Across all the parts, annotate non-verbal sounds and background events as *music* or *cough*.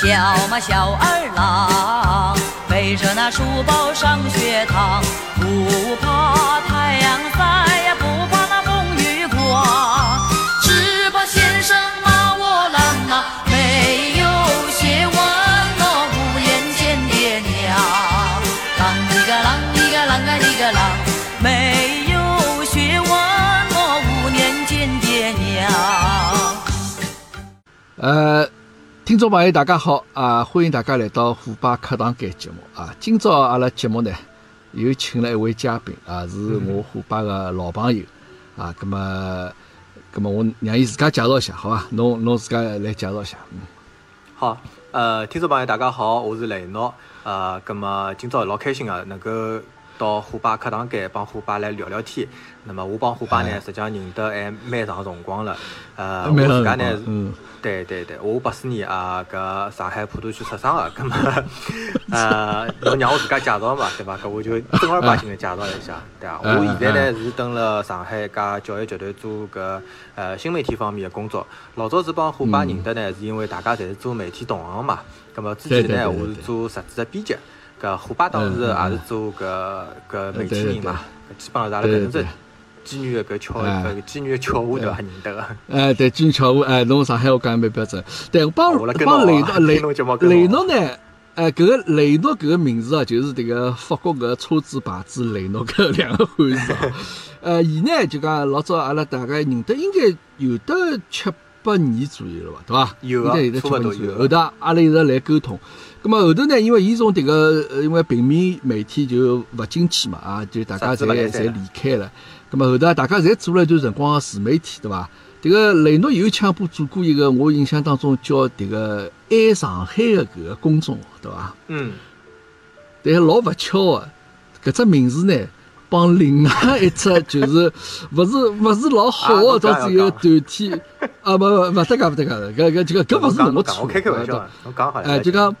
小嘛小二郎，背着那书包上学堂，不怕太阳晒呀，不怕那风雨刮，只怕先生骂我懒呐，没有学问哦，五年见爹娘。啷一个啷一个啷个一个啷，没有学问哦，五年见爹娘。呃，听众朋友大家好啊，欢迎大家来到虎爸课堂间节目啊。今朝阿拉节目呢又请了一位嘉宾啊，是我虎爸的老朋友啊。咁么，咁么我让伊自家介绍一下，好伐？侬侬自家来介绍一下。嗯，好，呃，听众朋友大家好，我是雷诺，呃，咁么今朝老开心啊，能够到虎爸课堂间帮虎爸来聊聊天。那么我帮虎爸呢，实际上认得还蛮长辰光了，呃，*laughs* 我自家呢嗯，对对对，我八四年啊，搿上海普陀区出生的，*laughs* 咁么，*laughs* 呃，侬让我自家介绍嘛，对伐？搿我就正儿八经的介绍一下，对伐？嗯我现在呢是蹲辣上海一家教育集团做搿呃新媒体方面的工作。老早子帮虎爸认得呢，是因为大家侪是做媒体同行嘛。咁么之前呢，我是做杂志的编辑，搿虎爸当时也是做搿搿媒体人嘛，基本上是阿拉搿能只对对对机缘的搿巧哎搿机缘巧合对伐？认得个。哎，对，妓女巧话，哎，侬上海话讲得蛮标准。对，我帮帮雷诺雷雷诺呢，哎，搿个雷诺搿个名字啊，就是迭个法国搿个车子牌子雷诺搿两个汉字啊。*laughs* 呃，伊呢就讲老早阿拉大概认得，应该有得七八年左右了吧，对伐？有啊应该有得七差不多有八年左右。后头阿拉一直来沟通。咁么后头呢，因为伊从迭个呃，因为平面媒体就勿景气嘛，啊，就大家侪侪离开了。咁么后头啊大家侪做了一段辰光个自媒体，对伐？迭个雷诺有抢部做过一个，我印象当中叫迭个爱上海个搿个公众号，对伐？嗯。但是老勿巧个，搿只名字呢，帮另外一只就是 *laughs* 勿是勿是老好个，啊侬讲到最后要团体啊，勿勿勿得讲勿得个，搿搿这个搿勿是侬我错，我开开玩笑侬讲好了。哎，就讲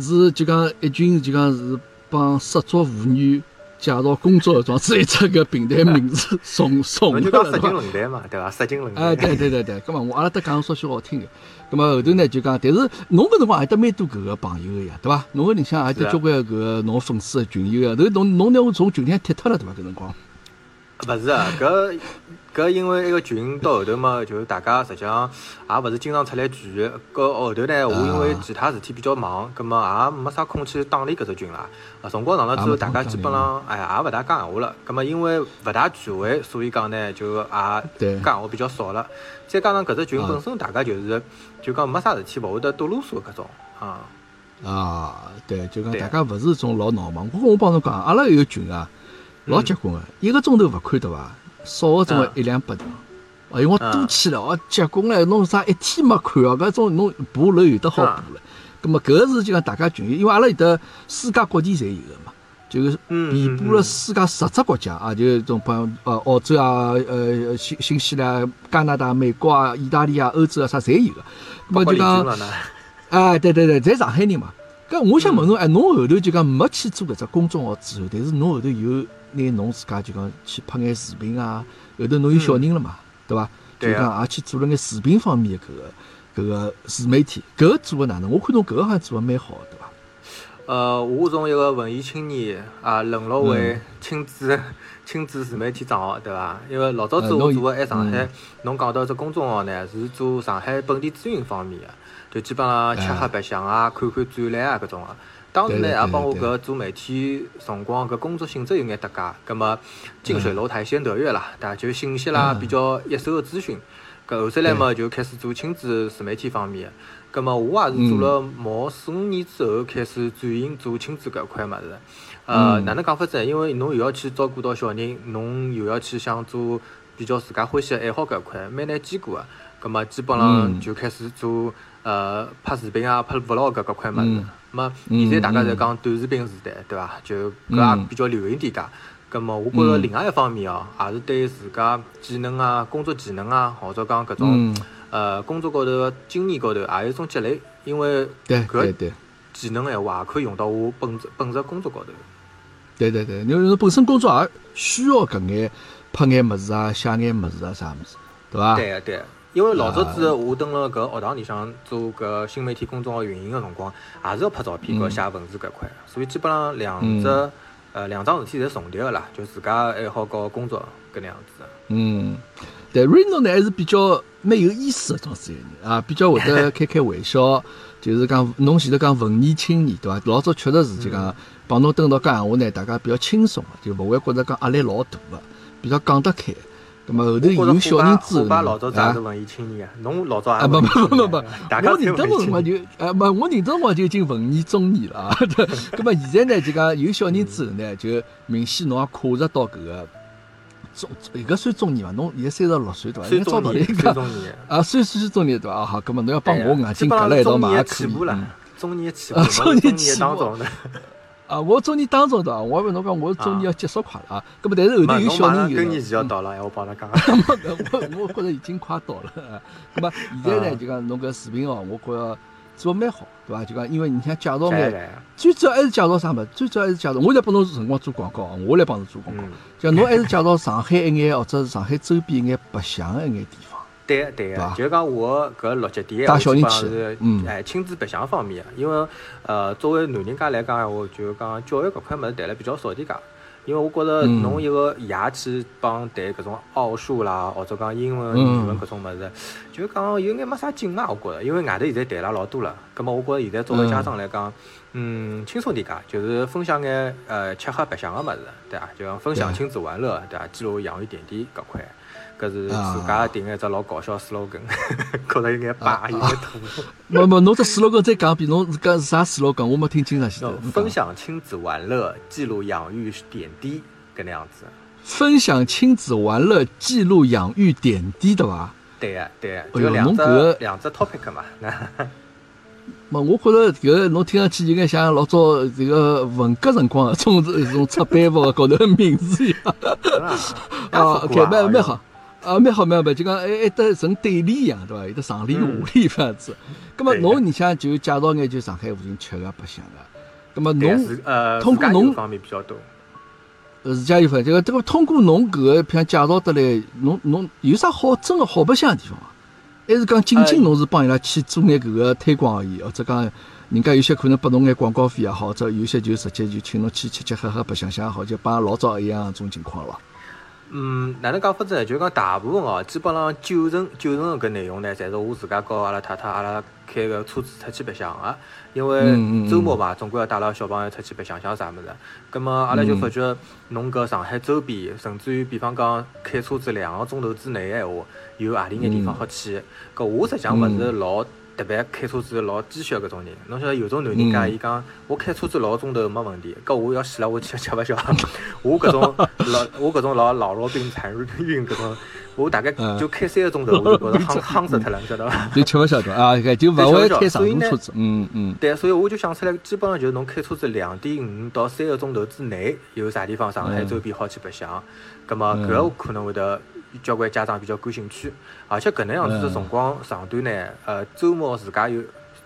是就讲一群就讲是帮失足妇女介绍工作的，状子一只搿平台名字送送侬就讲色情？论坛嘛，对伐？色情论坛。哎，对对对对，咁么我阿拉搭讲稍许好听个，咁么后头呢就讲，但是侬搿辰光还得蛮多搿个朋友个呀，对伐？侬个里向也是啊得交关搿个侬粉丝个群友个，头侬侬拿我从群里向踢脱了对伐？搿辰光，勿是啊，*laughs* 搿搿因为一个群到后头嘛，就是大家实际上也勿是经常出来聚。搿后头呢，我因为其他事体比较忙，葛末也没啥空去打理搿只群啦。啊，辰光长了之后，大家基本上哎也勿大讲闲话了。葛末因为勿大聚会，所以讲呢，就也对讲闲话比较少了。再加上搿只群啊本身大家就是就讲没啥事体，勿会得多啰嗦搿种啊。啊，对，就讲大家勿是种老闹忙。我我帮侬讲，阿拉有个群啊，老结棍个，一个钟头勿看对伐？少个种个嗯一两百条。哎哟，我嗯多去了哦，结棍唻！侬啥一天没看哦，搿种侬爬楼有得好爬了。咁么搿个是就讲大家群友，因为阿拉有得世界各地侪有个嘛，就是嗯遍布了世界十只国家啊，就是种帮呃澳洲啊、呃新新西兰、加拿大、美国啊、意大利啊、欧洲啊啥侪有个。咁么就讲。哎，对对对，侪上海人嘛。搿我想问侬，哎，侬后头就讲没去做搿只公众号之后，但是侬后头有拿侬自家就讲去拍眼视频啊，后头侬有小人了嘛，对伐？就对啊讲也去做了眼视频方面的搿个搿个自媒体，搿个做的哪能？我看侬搿个好像做的蛮好的，对伐？呃，我从一个文艺青年啊，沦落为嗯亲子 *laughs* 亲子自媒体账号，对伐？因为老早子我做的还上海嗯，侬讲到只公众号呢，是做上海本地资讯方面的，就基本上吃喝白相啊、看看展览啊搿种个。当时呢，也帮我搿做媒体辰光搿工作性质有眼搭界，葛末近水楼台先得月啦，对伐？就信息啦嗯比较一手的资讯。搿后头来嘛，就开始做亲子自媒体方面的。葛末我也是做了毛四五年之后，开始转型做亲子搿块物事。呃，嗯哪能讲法子呢？因为侬又要去照顾到小人，侬又要去想做比较自家欢喜的爱好搿块，蛮难兼顾个。葛末基本上嗯就开始做呃拍视频啊、拍 vlog 搿块物事嗯。么嗯现在大家嗯侪讲短视频时代，对伐？就搿嗯也比较流行点介。葛末我觉着嗯另外一方面哦，也是对自家技能啊、工作技能啊，或者讲搿种嗯，呃工作高头个经验高头，也有一种积累。因为对搿对对技能闲话，也可以用到我本职本职工作高头。对对对，因为侬本身工作也需要搿眼拍眼物事啊、写眼物事啊啥物事，对伐？对啊对个，因为老早子我蹲辣搿学堂里向做搿新媒体公众号运营个辰光，也是要拍照片和写文字搿块，所以基本上两只呃两桩事体侪重叠个啦，就自家爱好和工作搿能样子。嗯，但 Reno 呢还是比较蛮有意思个种子一个人啊，比较会得 *laughs* 开开玩笑，就是讲侬前头讲文艺青年对伐？老早确实是就讲帮侬蹲到讲闲话呢，大家比较轻松个，就勿会觉着讲压力老大个，比较讲得开。咁么后头有小人之后，爸老早子也是文艺青年啊，侬老早也不不不不我认得辰光就，呃，不我认得辰光就已经文艺中年了啊。*laughs* 咁么现在呢，就讲有小人之后呢，就明显侬也跨入到搿个中，一个算中年伐，侬现在三十六岁对伐？算中年，算中年啊，算算中年对伐？好，咁么侬要帮我眼睛隔了一道嘛，也可以。中年起步，中年起步当中的。*laughs* 啊，我中年当中对伐？我还问侬讲，我中年要结束快了啊。咁么，但是后头有小人有。更年期要到了，我帮他讲。*laughs* 我我觉着已经快到了。*laughs* 咁么现在呢，就讲侬搿视频哦，我觉着做蛮好，对伐？就讲因为你想介绍眼，最主要还是介绍啥物？最主要还是介绍，我来帮侬辰光做广告，我来帮侬做广告。就侬还是介绍上海一眼，或者是上海周边一眼白相一眼地方。对对个，就讲我搿六级点，基本是哎亲子白相方面因为呃作为男人家来讲闲话，就讲教育搿块物事谈了比较少点讲。因为我觉着侬一个爷去帮谈搿种奥数啦，或者讲英文、语文搿种物事，就讲有眼没啥劲啊。我觉着，因为外头现在谈了老多了，葛末我觉着现在作为家长来讲，嗯，轻松点讲，就是分享眼呃吃喝白相个物事，对伐？就讲分享亲子玩乐，对伐？记录养育点滴搿块。搿是自家定一只老搞笑 slogan，觉着有眼霸，有眼土。没没，侬这 slogan 再讲一遍，侬是讲是啥 slogan？我没听清楚。分享亲子玩乐，记录养育点滴，搿能样子。分享亲子玩乐，记录养育点滴，对伐？对个对个，就两只两只 topic 嘛。*laughs* 没，我觉着搿侬听上去有眼像老早这个文革辰光种一种出版物高头名字一样。啊，OK，蛮蛮好。啊，蛮好蛮好，就讲还还得成对联一样，对伐？有得上联下联这样子。*laughs* 咁么侬你想就介绍眼就上海附近吃个白相个。咁么侬呃，通过侬方面比较多。呃，自家有份，这个这个通过侬搿个片介绍得来，侬侬有啥好真个好白相个地方伐？还是讲仅仅侬是帮伊拉去做眼搿个推广而已，或者讲人家有些可能拨侬眼广告费也好，或者有些就直接就请侬去吃吃喝喝白相相也好，就帮老早一样种情况了。嗯，哪能讲法子呢？就讲大部分哦，基本上九成九成搿内容呢，侪是我自家和阿拉太太阿拉开个车子出去白相个。因为周末嘛，总归要带牢小朋友出去白相相啥物事。葛末阿拉就发觉，侬搿上海周边，甚至于比方讲开车子两个钟头之内个闲话，有何里眼地方好去？搿我实际上勿是老。特别开车子老鸡血搿种人，侬晓得有种男人家，伊讲我开车子老钟头没问题，搿我要死了，我吃吃勿消。*laughs* 我搿种老 *laughs* 我搿种老老弱病残孕搿种，我大概就开三个钟头，我就觉着 *laughs* 夯夯死脱了，晓得伐？就吃勿消的啊，就勿会开长途车子。嗯嗯。对，所以我就想出来，基本上就是侬开车子两点五到三个钟头之内，有啥地方上海周边好去白相，葛末搿个可能会得。交关家长比较感兴趣，而且搿能样子的辰光长短呢，呃，周末自家有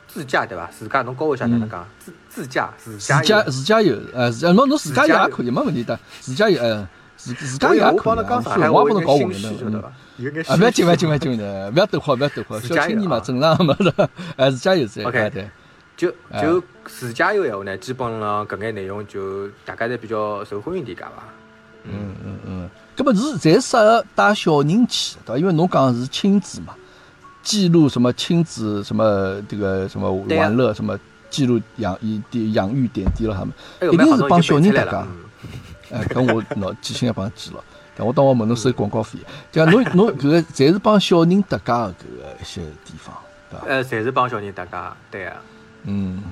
自驾对伐？自驾侬教我一下哪能讲？自自驾自驾自驾游，呃，侬侬自驾游也可以，没问题的。自驾游，呃，自自驾游也可以。我帮侬讲上海，我帮侬搞混了，晓得伐？啊，不要紧，不要紧，不要紧的，*laughs* 不要抖慌，不要抖慌，小青年嘛，正常嘛的。哎，自驾游是 OK，对。就就自驾游闲话呢，基本上搿眼内容就大家侪比较受欢迎点，讲伐？嗯嗯嗯。搿么是侪适合带小人去，对伐？因为侬讲是亲子嘛，记录什么亲子什么这个什么玩乐什么记录养一点养育点滴了，他们一定是帮小人搭家。哎，搿我喏记性也帮记了，但我当我问侬收广告费，对伐？侬 *laughs* 侬搿个侪是帮小人搭家的搿个一些地方，对伐？呃，侪是帮小人搭家，对啊。嗯。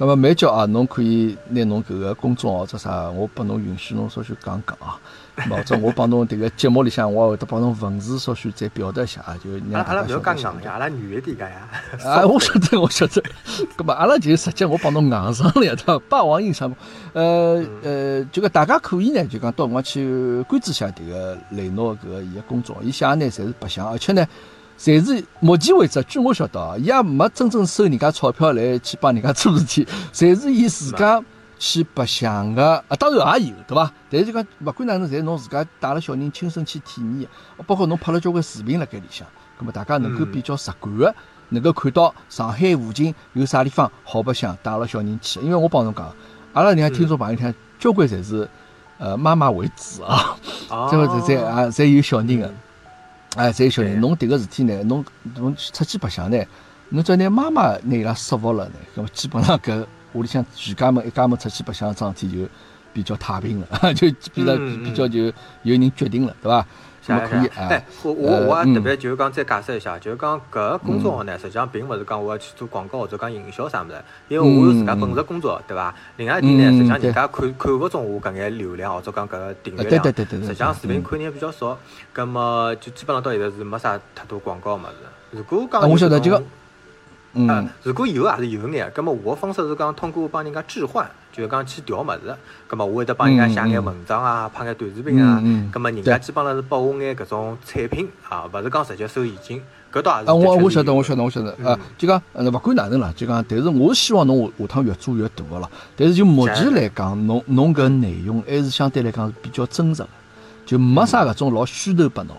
那么美娇啊，侬可以拿侬搿个公众号者啥，我拨侬允许侬稍许讲讲啊。*laughs* 或者我帮侬迭个节目里向，我会得帮侬文字稍许再表达一下啊，就让阿拉勿要讲硬呀，阿拉软一点个呀。*laughs* 啊，我晓得，我晓得。*laughs* 搿么阿拉就直接我帮侬硬上了，对伐？霸王硬上。呃呃，就讲大家可以呢，就讲到辰光去关注一下迭个雷诺搿个伊个工作，伊写呢侪是白相，而且呢。侪是目前为止，据我晓得啊，伊也没真正收人家钞票来去帮人家做事体，侪是伊自家去白相个啊，当然也有，对伐？但是讲勿管哪能，侪侬自家带了小人亲身去体验，包括侬拍了交关视频辣盖里向，葛么大家能够比较直观个，能够看到上海附近有啥地方好白相，带了小人去。因为我帮侬讲，阿拉人家听众朋友听，交关侪是呃妈妈为主啊，哦 *laughs* 这个是侪啊侪有小人个。哎，侪有小人，侬迭个事体呢，侬侬出去白相呢，侬只要拿妈妈拿伊拉说服了呢，葛么基本上搿屋里向全家门一家门出去白相桩事体就比较太平了，*laughs* 就比较比较就有人决定了，对伐？那么可以啊哎，我我呃我也特嗯别就是讲再解释一下，就是讲搿个公众号呢，实际上并勿是讲我要去做广告或者讲营销啥物事，因为我有自家本职工作，对伐？另外一点呢，嗯实际上对人家看看勿中我搿眼流量或者讲搿个订阅呃量，对对对实际上视频嗯看人比较少，葛么就基本上到现在是没啥太多广告物事。如果讲啊我晓得这个有种嗯。啊，如果有也是有眼，葛么我的方式是讲通过帮人家置换，就是讲去调物事，葛么我会得帮人家写眼文章啊，拍眼短视频啊葛么人家基本上是拨我眼搿种产品啊，勿是讲直接收现金，搿倒也是啊，我我晓得，我晓得，我晓得，嗯。啊，就讲，呃，勿管哪能啦，就讲，但是我希望侬下下趟越做越大个咯。但是就目前来讲，侬侬搿内容还是相对来讲是比较真实个，就没啥搿种老虚头拨侬，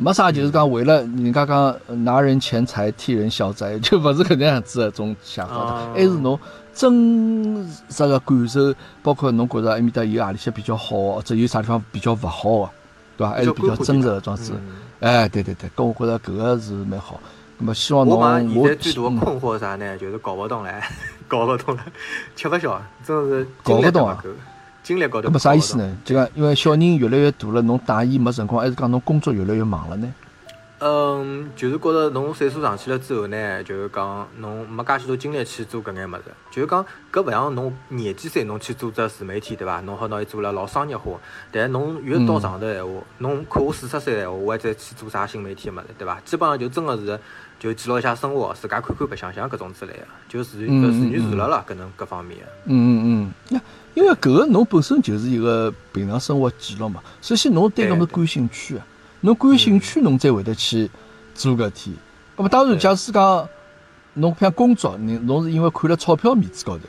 没啥就是讲为了人家讲呃拿人钱财替人消灾，*laughs* 就勿是搿能样子个种想法还是侬真实个感受，包括侬觉着埃面搭有何里些比较好，或者有啥地方比较勿好个，对伐？还是比较真实个装子。嗯哎，对对对，搿我觉着搿个是蛮好。那么希望侬我嘛现在最大的嗯困惑啥呢？就是搞勿懂唻，*laughs* 搞勿懂了，吃勿消，真的是搞勿懂啊精力高头搿么啥意思？呢？就讲因为小人越来越大了，侬带伊没辰光，还是讲侬工作越来越忙了呢？嗯，就是觉着侬岁数上去了之后呢，就是讲侬没介许多精力去做搿眼物事，就是讲搿勿像侬廿几岁侬去做只自媒体对伐？侬好拿伊做了老商业化，但侬越到上头闲话，侬看我四十岁闲话，我还再去做啥新媒体物事对伐？基本上就真个是就记录一下生活，自家看看白相相搿种之类个，就自自娱嗯自乐了，搿能各方面个。嗯嗯嗯，呀，因为搿个侬本身就是一个平常生活记录嘛。首先侬对搿么对感兴趣啊，侬感兴趣侬才会得去做搿体。葛么当然，假使讲侬像工作，你侬是因为看了钞票面子高头，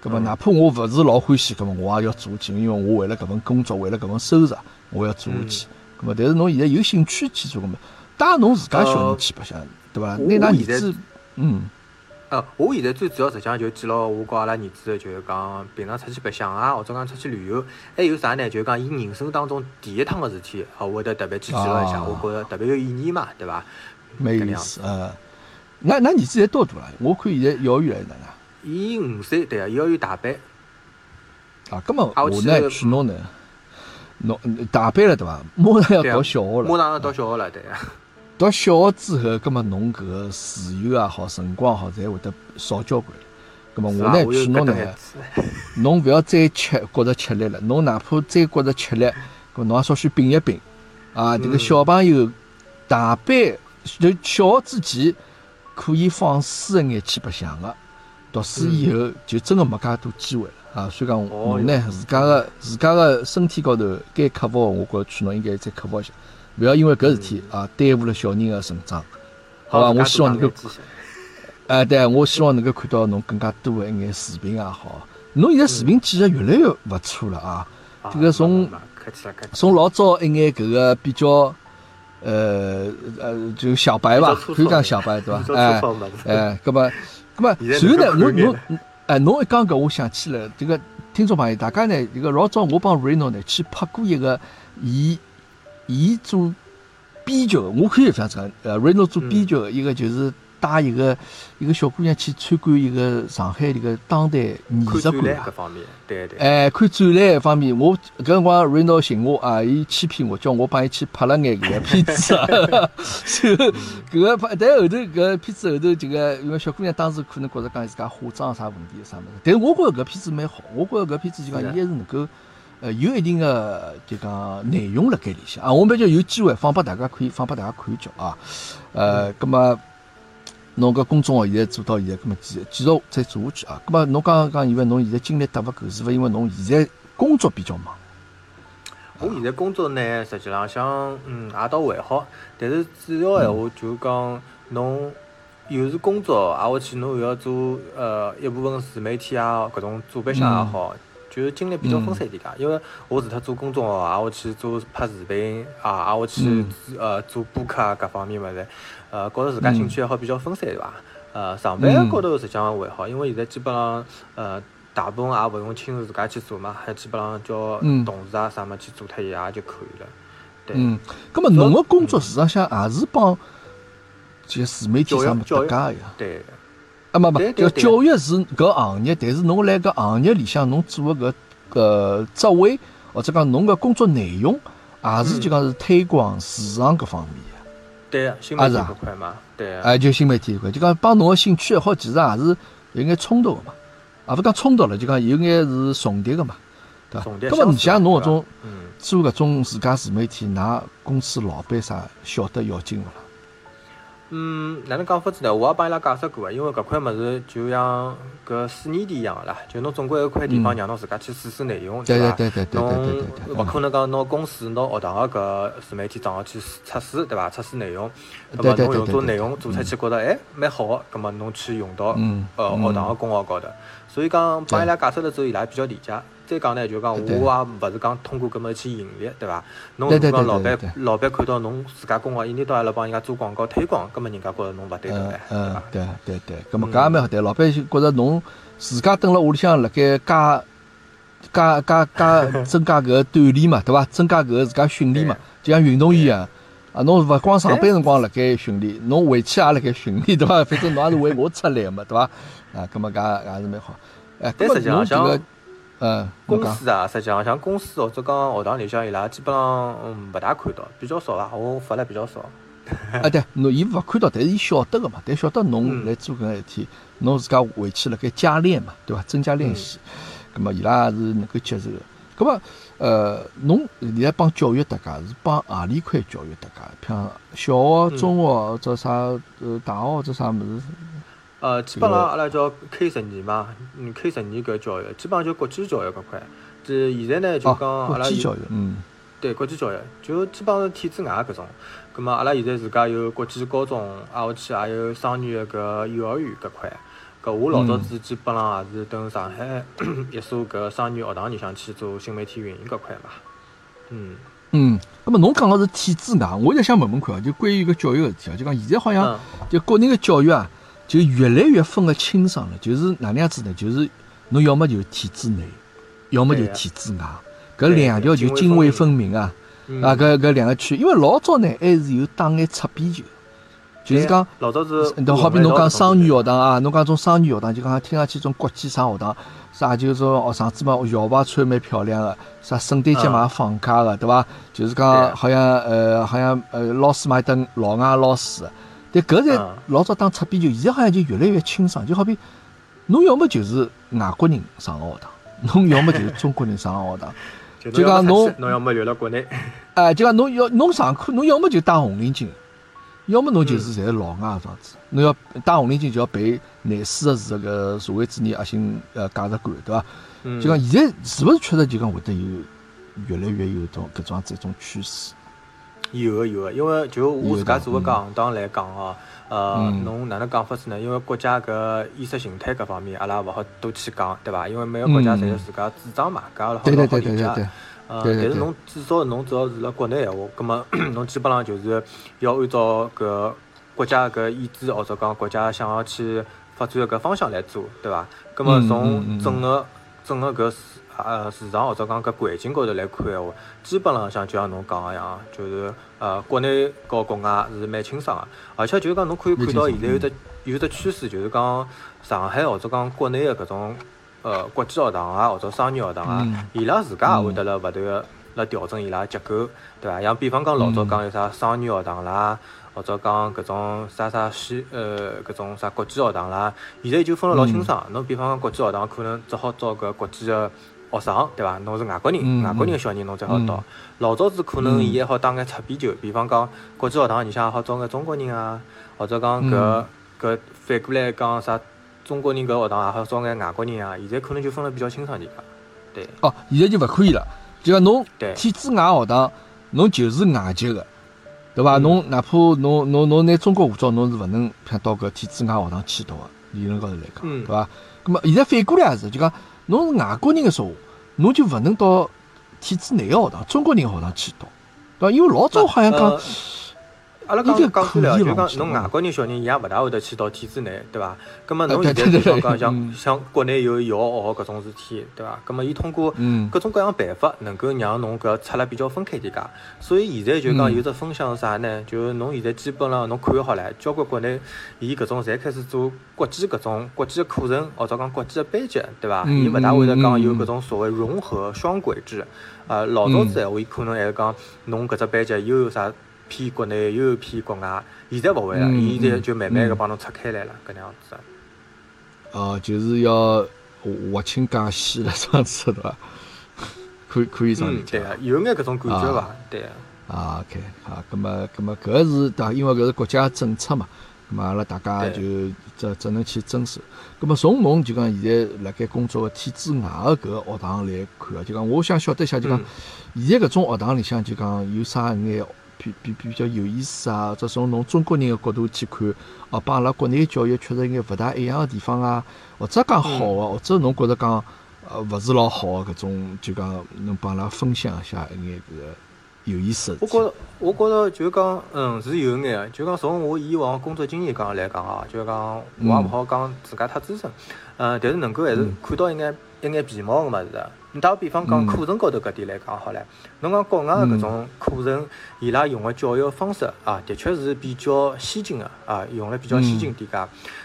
葛么嗯哪怕我勿是老欢喜，葛么我也要做下去，因为我为了搿份工作，为了搿份收入，我要做下去。葛么但是侬现在有兴趣去做搿么，带侬自家小人去白相，对伐？我拿㑚儿子，嗯。呃，我现在最主要实际上就记录我和阿拉儿子，就是讲平常出去白相啊，或者讲出去旅游，还有啥呢？就是讲伊人生当中第一趟个事体，啊，我会得特别去记录一下，啊我觉着特别有意义嘛，对伐？蛮有意。思呃，那那儿子现在多大了？我看现在幼儿园还是哪能伊五岁，对个，幼儿园大班，啊？咁么啊我我呢记得劝侬呢，侬大班了对伐？马上要到小学了，马上要到小学了，对个。到小学之后，葛么侬搿个自由也好，辰光也好，侪会得少交关。葛么我呢劝侬呢侬勿要再吃觉着吃力了，侬哪怕再觉着吃力，搿侬也稍许摒一摒啊。迭个嗯小朋友大班就小学之前可以放肆一眼去白相个，读书以后就真个没介多机会了啊。所以讲哦侬呢自家个自家个身体高头该克服个，我觉着劝侬应该再克服一下，勿要因为搿事体啊耽误了小人个成长。好吧，我希望能够哎，*laughs* 对，我希望能够看到侬更加多的一眼视频也好。侬现在视频技术越来越勿错了啊！啊这个从。从老早一眼搿个比较，呃呃，就小白吧，可以讲小白对伐？哎哎，搿么搿么，现在然后呢，侬侬哎，侬一讲搿，我想起来这个听众朋友，大家呢，这个老早我帮 Reno 呢去拍过一个，伊伊做编剧的，我可以这样讲，呃，Reno 做编剧的一个就是带一个一个小姑娘去参观一个上海这个当代艺术馆啊。方面，对对。哎，看展览方面，我搿辰光 Reno 寻我啊，伊欺骗我，叫我帮伊去拍了眼搿个片子啊。*laughs* 然后搿个拍，但后头搿片子后头这个，因为小姑娘当时可能觉着讲自家化妆啥问题啥物事，但是我觉着搿片子蛮好，我觉着搿片子就讲伊还是能够。呃，有一定的就讲内容辣盖里向啊，我们就有机会放拨大家可以放拨大家看一叫啊。呃，葛么侬搿公众号现在做到现在，葛么继继续再做下去啊。葛么侬刚刚讲，因为侬现在精力搭勿够，是勿是因为侬现在工作比较忙？我现在工作呢，实际浪向嗯也倒还好，但是主要闲话就讲侬又是工作，挨下去侬又要做呃一部分自媒体啊，搿种做白相也好，就是精力比较分散点噶。因为我除脱做公众号，也会去做拍视频啊，也会去呃做播客啊，各方面物事，呃，觉着自家兴趣爱好比较分散，对伐？呃，上班高头实际上还好，因为现在基本上呃大部分也勿用亲自自家去做嘛，还基本上叫同事啊啥么去做脱伊也就可以了。嗯，咁么侬个工作实际上也是帮就自媒体啥么搭界呀？对。啊，没没，就教育是搿行业，但是侬辣搿行业里向侬做个搿个职位，或者讲侬个工作内容，也是就讲是推广市场搿方面的。对，新媒体搿块嘛，对。哎，就新媒体搿块，就讲帮侬个兴趣爱好其实也是有眼冲突个嘛，啊，勿讲冲突了，就讲有眼是重叠个嘛，对伐？搿么你像侬搿种做搿种自家自媒体，㑚公司老板啥晓得要紧勿啦？嗯，哪能讲法子呢？我也帮伊拉解释过个，因为搿块物事就像搿试验地一样个啦，就侬总归有块地方让侬自家去试试内容，对伐？对对对对对对勿可能讲拿公司、拿学堂个搿自媒体账号去测试，对伐？测试内容，那么侬用做内容做出去，觉着哎蛮好个，葛末侬去用到呃学堂个公号高头。所以讲帮伊拉解释了之后，伊拉比较理解。再讲呢，就讲我也勿是讲通过搿么去盈利，对伐？侬如果讲老板老板看到侬自家公号一年到晚辣帮人家做广告推广，搿么人家觉着侬勿对头唻，对伐？对对对，搿么搿也蛮好。对，老板就觉着侬自家蹲辣屋里向辣盖加加加加增加搿个锻炼嘛，对伐？增加搿个自家训练嘛，就像运动员一样啊。侬勿光上班辰光辣盖训练，侬回去也辣盖训练，对伐？反正侬也是为我出来个嘛，对伐？啊，搿么搿也是蛮好。哎，但实际上像。嗯，公司啊，实际上像公司或者讲学堂里向伊拉基本上嗯勿大看到，比较少伐？我发了比较少。*laughs* 啊，对，侬伊勿看到，但是伊晓得个嘛，但晓得侬来做搿个事体，侬自家回去辣盖加练嘛，对伐？增加练习，葛末伊拉是能够接受个。葛末呃，侬现在帮教育大家是帮何里块教育搭界？像小学、中学或者啥呃大学或者啥物事？呃，基本上阿拉叫 K 十二嘛，嗯，K 十二搿教育，基本上就国际教育搿块。这现在呢，就讲阿拉有，嗯，对，国际教育，就基本上是体制外搿种。葛末阿拉现在自家有国际高中，挨下去也有双语搿幼儿园搿块。搿我老早子基本上也是等上海 *coughs* 一所搿双语学堂里向去做新媒体运营搿块嘛。嗯。嗯，葛末侬讲个是体制外，我就想问问看啊，就关于搿教育个事体啊，就讲现在好像就国内个教育啊。就越来越分得清爽了，就是哪能样子呢？就是侬要么就体制内，要么就体制外，搿两条就泾渭分明啊！啊，搿搿两个区，因为老早呢还是有打眼擦边球，就是讲老早是，好比侬讲双语学堂啊，侬讲种双语学堂，就讲听上去种国际上学堂，啥就是说学生子嘛校服穿蛮漂亮个，啥圣诞节嘛放假个，对伐？就是讲好像呃好像呃老师嘛等老外老师。但搿在老早打擦边球，现在好像就越来越清爽。就好比侬要么就是外国人上个学堂，*laughs* 侬要么就是中国人上个学堂。*laughs* 就讲侬 *laughs* 侬要么留辣国内。哎，就讲侬要侬上课，侬要么就戴红领巾，要么侬就是侪是老外样子。侬要戴红领巾就要背廿四个字个社会主义核心呃价值观，对伐？就讲现在是勿是确实就讲会得有越来越有种搿种样子一种趋势？有个有个，因为就我自家做个行当来讲哦，呃，侬哪能讲法子呢？因为国家搿意识形态搿方面，阿拉勿好多去讲，对伐？因为每个国家侪有自家主张嘛，搿阿拉好好理解。呃，但是侬至少侬只要是辣国内闲话，葛末 *coughs* 侬基本上就是要按照搿国家搿意志或者讲国家想要去发展搿方向来做，对伐？葛末从整个整个搿。呃，市场或者讲搿环境高头来看闲话，基本浪向就像侬讲个样，就是呃，国内和国外是蛮清爽个，而且就是讲侬可以看到现在有只有只趋势，就是讲上海或者讲国内个搿种呃国际学堂啊或者商业学堂啊，伊拉自家也会得辣勿断个辣调整伊拉结构，对伐？像比方讲老早讲有啥商业学堂啦，或者讲搿种啥啥西呃搿种啥国际学堂啦，现在就分了老清爽。侬比方讲国际学堂可能只好招搿国际个。学生对伐？侬是外国人，外国人个小人侬才好到。老早子可能伊还好打眼擦边球，比方讲国际学堂里向好招眼中国人啊，或者讲搿搿反过来讲啥中国人搿学堂也好招眼外国人啊。现在可能就分了比较清爽点个。对。哦，现在就勿可以了，就讲侬体制外学堂，侬就是外籍个，对伐？侬哪怕侬侬侬拿中国护照，侬是勿能像到搿体制外学堂去读个。理论高头来讲，对伐？咁么现在反过来也是，就讲。侬是外国人个说话，侬就勿能到体制内个学堂，中国人学堂去读，对伐？因为老早好像讲呃，阿拉讲应该讲出来啊，就讲侬外国人小人伊也勿大会得去到体制内，对伐？咁么侬呃现在比方对对对讲嗯像像国内有摇学搿种事体，对伐？咁么伊通过嗯各种各样办法，能够让侬搿出来比较分开点介。所以现在就讲嗯有只风向是啥呢？就侬现在基本上侬看好唻，交关国内伊搿种侪开始做国际搿种国际的课程，或者讲国际个班级，对伐？嗯伊勿大会得讲有搿种所谓融合双轨制。呃，老早子闲话，伊可能还是讲侬搿只班级又有啥偏国内，又有偏国外。现在勿会了，现在就慢慢个嗯帮侬拆开来了，搿能样子。哦，就是要划清界限了，这样子对伐？*laughs* 可以可以这样理嗯，解对。个，有眼搿种感觉伐啊？对个。啊，OK，好，咁么咁么搿是对伐？因为搿是国家政策嘛，咁么阿拉大家就只只能去遵守。咁么从侬就讲现在辣盖工作个体制外个搿个学堂来看啊，就讲我想晓得一下，就讲嗯现在搿种学堂里向就讲有啥眼比比比较有意思啊，或者从侬中国人的角度去看，哦，帮阿拉国内教育确实有眼勿大一样个地方啊，或者讲好个，或者侬觉着讲呃勿是老好个搿种，就讲能帮阿拉分享一下一眼搿个有意思。我觉着，我觉着就讲，嗯，是有眼个。就讲从我以往工作经验讲来讲啊，就讲我也勿好讲自家太资深，嗯，但是能够还是嗯看到一眼一眼皮毛个物事的。你打个比方讲，嗯。课程高头搿点来讲好唻，侬讲国外个搿种课程，伊拉用个教育方式啊，的确是比较先进个啊，用了比较先进点介。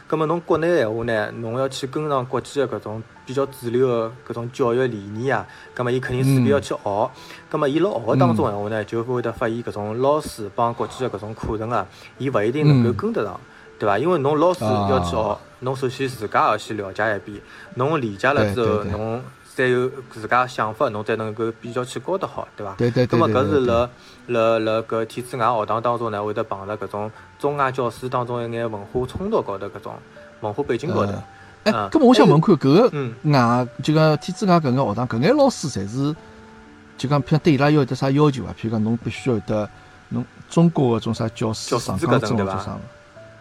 葛末侬国内闲话呢，侬要去跟上国际个搿种比较主流个搿种教育理念啊，葛末伊肯定势必要去学。葛末伊辣学个当中闲话呢，就会得发现搿种老师帮国际个搿种课程啊，伊勿一定能够跟得上，对伐？因为侬老师要去学，侬首先自家要先了解一遍，侬理解了之后，侬再有自家想法，侬才能够比较去教得好，对伐？对对对那么搿是辣辣辣搿体制外学堂当中呢，会得碰着搿种中外教师当中一眼文化冲突高头搿种文化背景高头。呃哎嗯，咁么我想问看，搿个嗯外就讲体制外搿眼学堂，搿眼老师侪是就讲，譬如对伊拉要有得啥要求啊？譬如讲，侬必须要有得侬中国搿种啥教师上岗资格证对伐？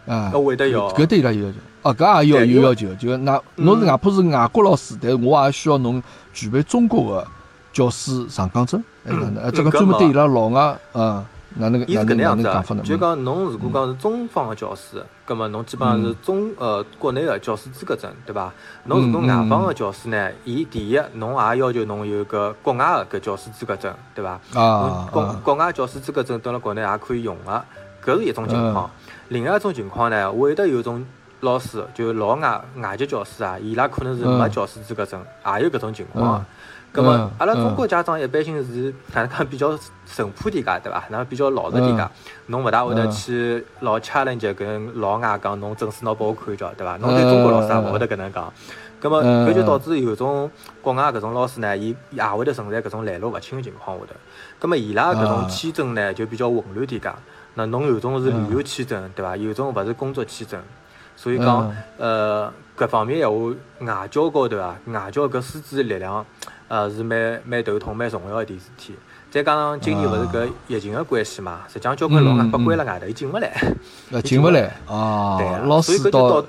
啊，搿会得有搿对伊拉有要求。哦，搿也要有要求，就哪侬是嗯哪怕是外国老师，但是我也需要侬具备中国个教师上岗证。哎，哪能？哎，这个专门对伊拉老外，嗯，哪能伊是搿哪能哪能样子啊能讲法呢？，就讲侬如果讲是中方个教师，葛末侬基本上是中呃国内个教师资格证，对伐？侬如果嗯外方个教师呢，伊第一侬也要求侬有个国外个搿教师资格证，对伐？啊国啊国外教师资格证到了国内也可以用个，搿是一种情况。另外一种情况呢，会得有种老师，就老外外籍教师啊，伊拉可能是没嗯教师资格证，也有搿种情况嗯。葛么嗯，阿拉中嗯国家长一般性是哪能讲比较淳朴点介，对伐？然后比较老实点介嗯，侬勿大会得嗯去老 challenge 跟老外讲侬证书拿拨我看一叫，对伐？侬对中国老师也勿会得搿能讲。葛么，嗯搿就导致有种国外搿种老师呢，伊也会得存在搿种来路勿清个情况下头。葛么伊拉搿种啊签证呢，就比较混乱点介。那侬有种是旅嗯游签证，对伐？有种勿是工作签证，所以讲，呃，搿方面闲话，外交高头啊，外交搿师资力量，呃，是蛮蛮头痛、蛮重要一点事体。再加上今年勿是搿疫情个关系嘛，实际上交关老外被关辣外头，伊进勿来。呃进勿来啊对啊，老所以搿就导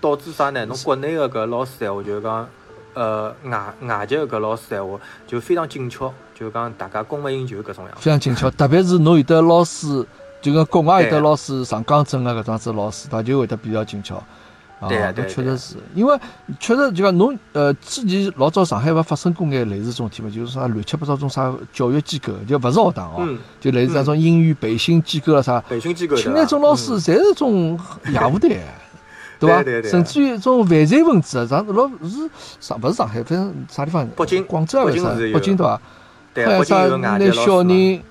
导致啥呢？侬国内个搿老师闲话，就是讲，呃，外外籍个搿老师闲话就非常紧俏，就是讲大家供不应求搿种样。非常紧俏，特别是侬有的老师，就跟国外有的对老师上岗证啊，搿种子老师，他就会得比较紧俏。啊，对啊搿确实是，因为确实就讲侬呃，之前老早上海勿发生过眼类似这种体嘛，就是啥乱七八糟种啥教育机构，就勿是学堂哦，嗯，就类似那种英语培训机构啊啥，培训机构请对伐那种老师嗯侪是种野无蛋。对伐？甚至于种犯罪分子啊，上老是上勿是上海，反正啥地方？北京广州啊，北还是北京对伐？对，好像啥北京有外籍拿小老师嘛。人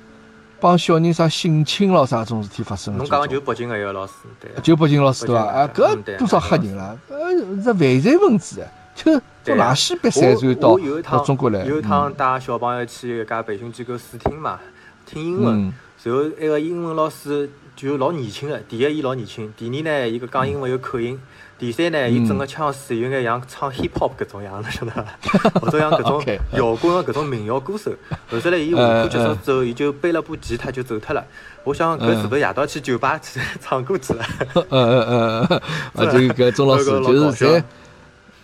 帮小人啥性侵咯啥种事体发生了。侬讲个就北京个一个老师，对。就北京老师对伐？啊，搿多少吓人了？呃，是犯罪分子，就从哪西北山就到到中国来。有一趟带小朋友去一家培训机构试听嘛，听英文嗯。然后那个英文老师就老年轻个，第一伊老年轻，第二呢伊个讲英文有口音，第三呢伊整个腔势有眼像唱 hip hop 搿种样，侬晓得伐？或者像搿种摇滚个搿种民谣歌手。后头来伊下课结束之后，伊就背了部吉他就走脱了。我想搿是勿是夜到去酒吧去 *laughs* 唱歌去了？嗯嗯嗯就搿钟老师就是搞笑侪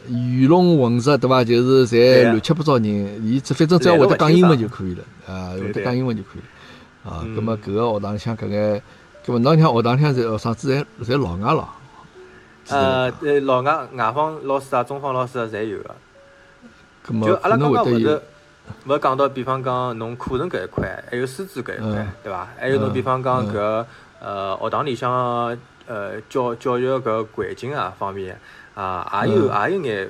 鱼龙混杂，*laughs* 对伐？就是侪对啊乱七八糟人，伊只反正只要会得讲英文就可以了，啊，会得讲英文就可以了。啊，嗯葛末搿个学堂里向搿眼，葛末侬像学堂里向侪学生子侪侪老外咯。呃，呃，老外外方老师啊，中方老师啊，侪有个。就阿拉刚刚勿是，勿是讲到，比方讲侬课程搿一块，还有师资搿一块嗯，对伐？还有侬嗯比方讲嗯搿呃学堂里向呃教教育搿环境啊方面啊，也有嗯也有眼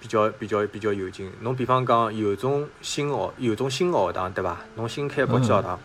比较比较比较有劲。侬比方讲有种新学有种新学堂，对伐？侬新开国际学堂，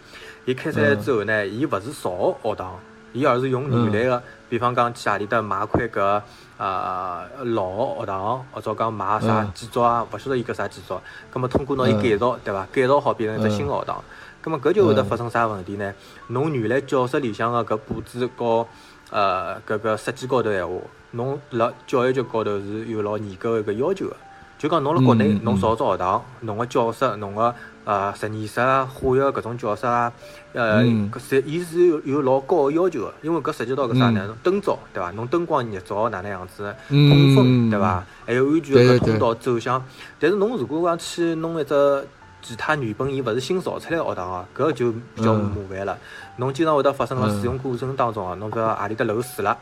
伊开出来之后呢，伊勿是少学堂，伊而是用原来个，比方讲去何里搭买块搿啊老个学堂，或者讲买啥建筑啊，勿晓得伊搿啥建筑，葛末通过拿伊改造，对伐？改造好变成一只新学堂，葛末搿就会得发生啥问题呢？侬原来教室里向个搿布置和呃搿个设计高头闲话，侬辣教育局高头是有老严格个搿要求个。就讲侬辣国内侬造只学堂，侬个教室，侬个呃实验室啊、化学搿种教室啊，呃，嗯搿是伊是有有老高个要求个，因为搿涉及到搿啥呢嗯？灯照对伐？侬灯光日照哪能样子？嗯通风对伐？还有安全个通道走向。但是侬如果讲去弄一只其他原本伊勿是新造出来个学堂哦，搿就比较嗯麻烦了。侬经常会得发生辣嗯使用过程当中啊，侬搿何里搭漏水了，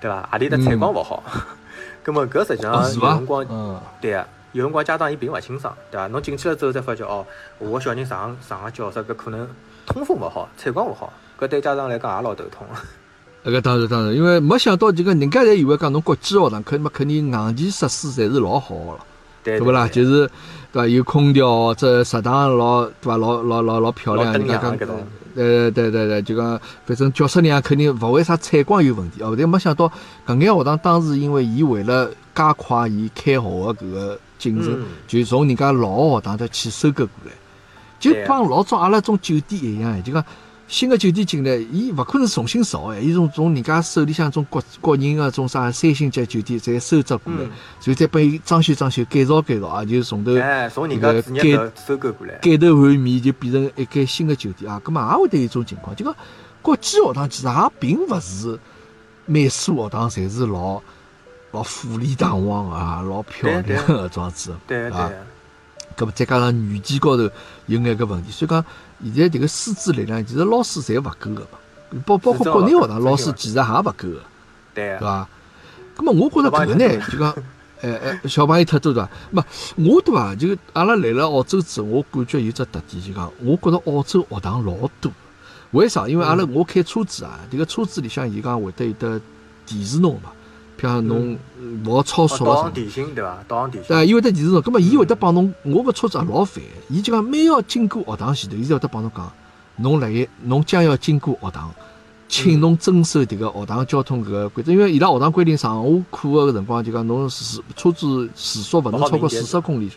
对伐？何里搭采光勿好，葛末搿实际上有辰光？嗯，对个，有辰光家长伊并勿清爽，对伐？侬进去了之后才发觉哦，我个小人上上个教室搿可能通风勿好，采光勿好，搿对家长来讲也老头痛。*laughs* 那个当然当然，因为没想到这个人家侪以为讲侬国际学堂肯肯定硬件设施侪是老好个咯，对对勿啦？就是对伐？有空调，这食堂老对伐？老老老老漂亮，人家讲亮搿种。呃，对对对，就讲反正教室里向肯定勿会啥采光有问题哦。但没想到搿眼学堂当时因为伊为了加快伊开学个搿个进程，嗯就从人家老个学堂再去收购过来，就帮老早阿拉种酒店一样，就讲新个酒店进来，伊勿可能重新造哎，伊从从人家手里向种国国营个种啥三星级酒店再收集过来嗯，然后再帮伊装修装修改造改造啊，就从头。哎，从人家业搿收购过来。改头换面就变成一间新的酒店啊，咁么也会得有一种情况，就讲国际学堂其实也并勿是每所学堂侪是老老富丽堂皇啊，老漂亮对个 *laughs* 装置，啊对个对个，咁么再加上语言高头有眼搿问题，所以讲现在迭个师资力量其实老师侪勿够个嘛，包包括国内学堂老师其实也勿够个。对个。对伐？咁么我觉着搿个呢，就讲，哎哎，小朋友太多对伐？没，我对伐？就阿拉来了澳洲之后，我感觉有只特点，就讲，我觉着澳洲学堂老多。为啥？因为阿拉我开车子啊，迭个车子里向伊讲会得有得提示侬嘛，譬如讲侬呃勿好超哦，速了啥导航。提醒对伐？导航提醒。对，伊会得提示侬，咁么伊会得帮侬，我搿车子也老烦，伊就讲每要经过学堂前头，伊就会得帮侬讲，侬辣盖侬将要经过学堂，请侬遵守迭个学堂交通搿个规则，因为伊拉学堂规定上下课个辰光就讲侬时车子时速勿能超过四十公里，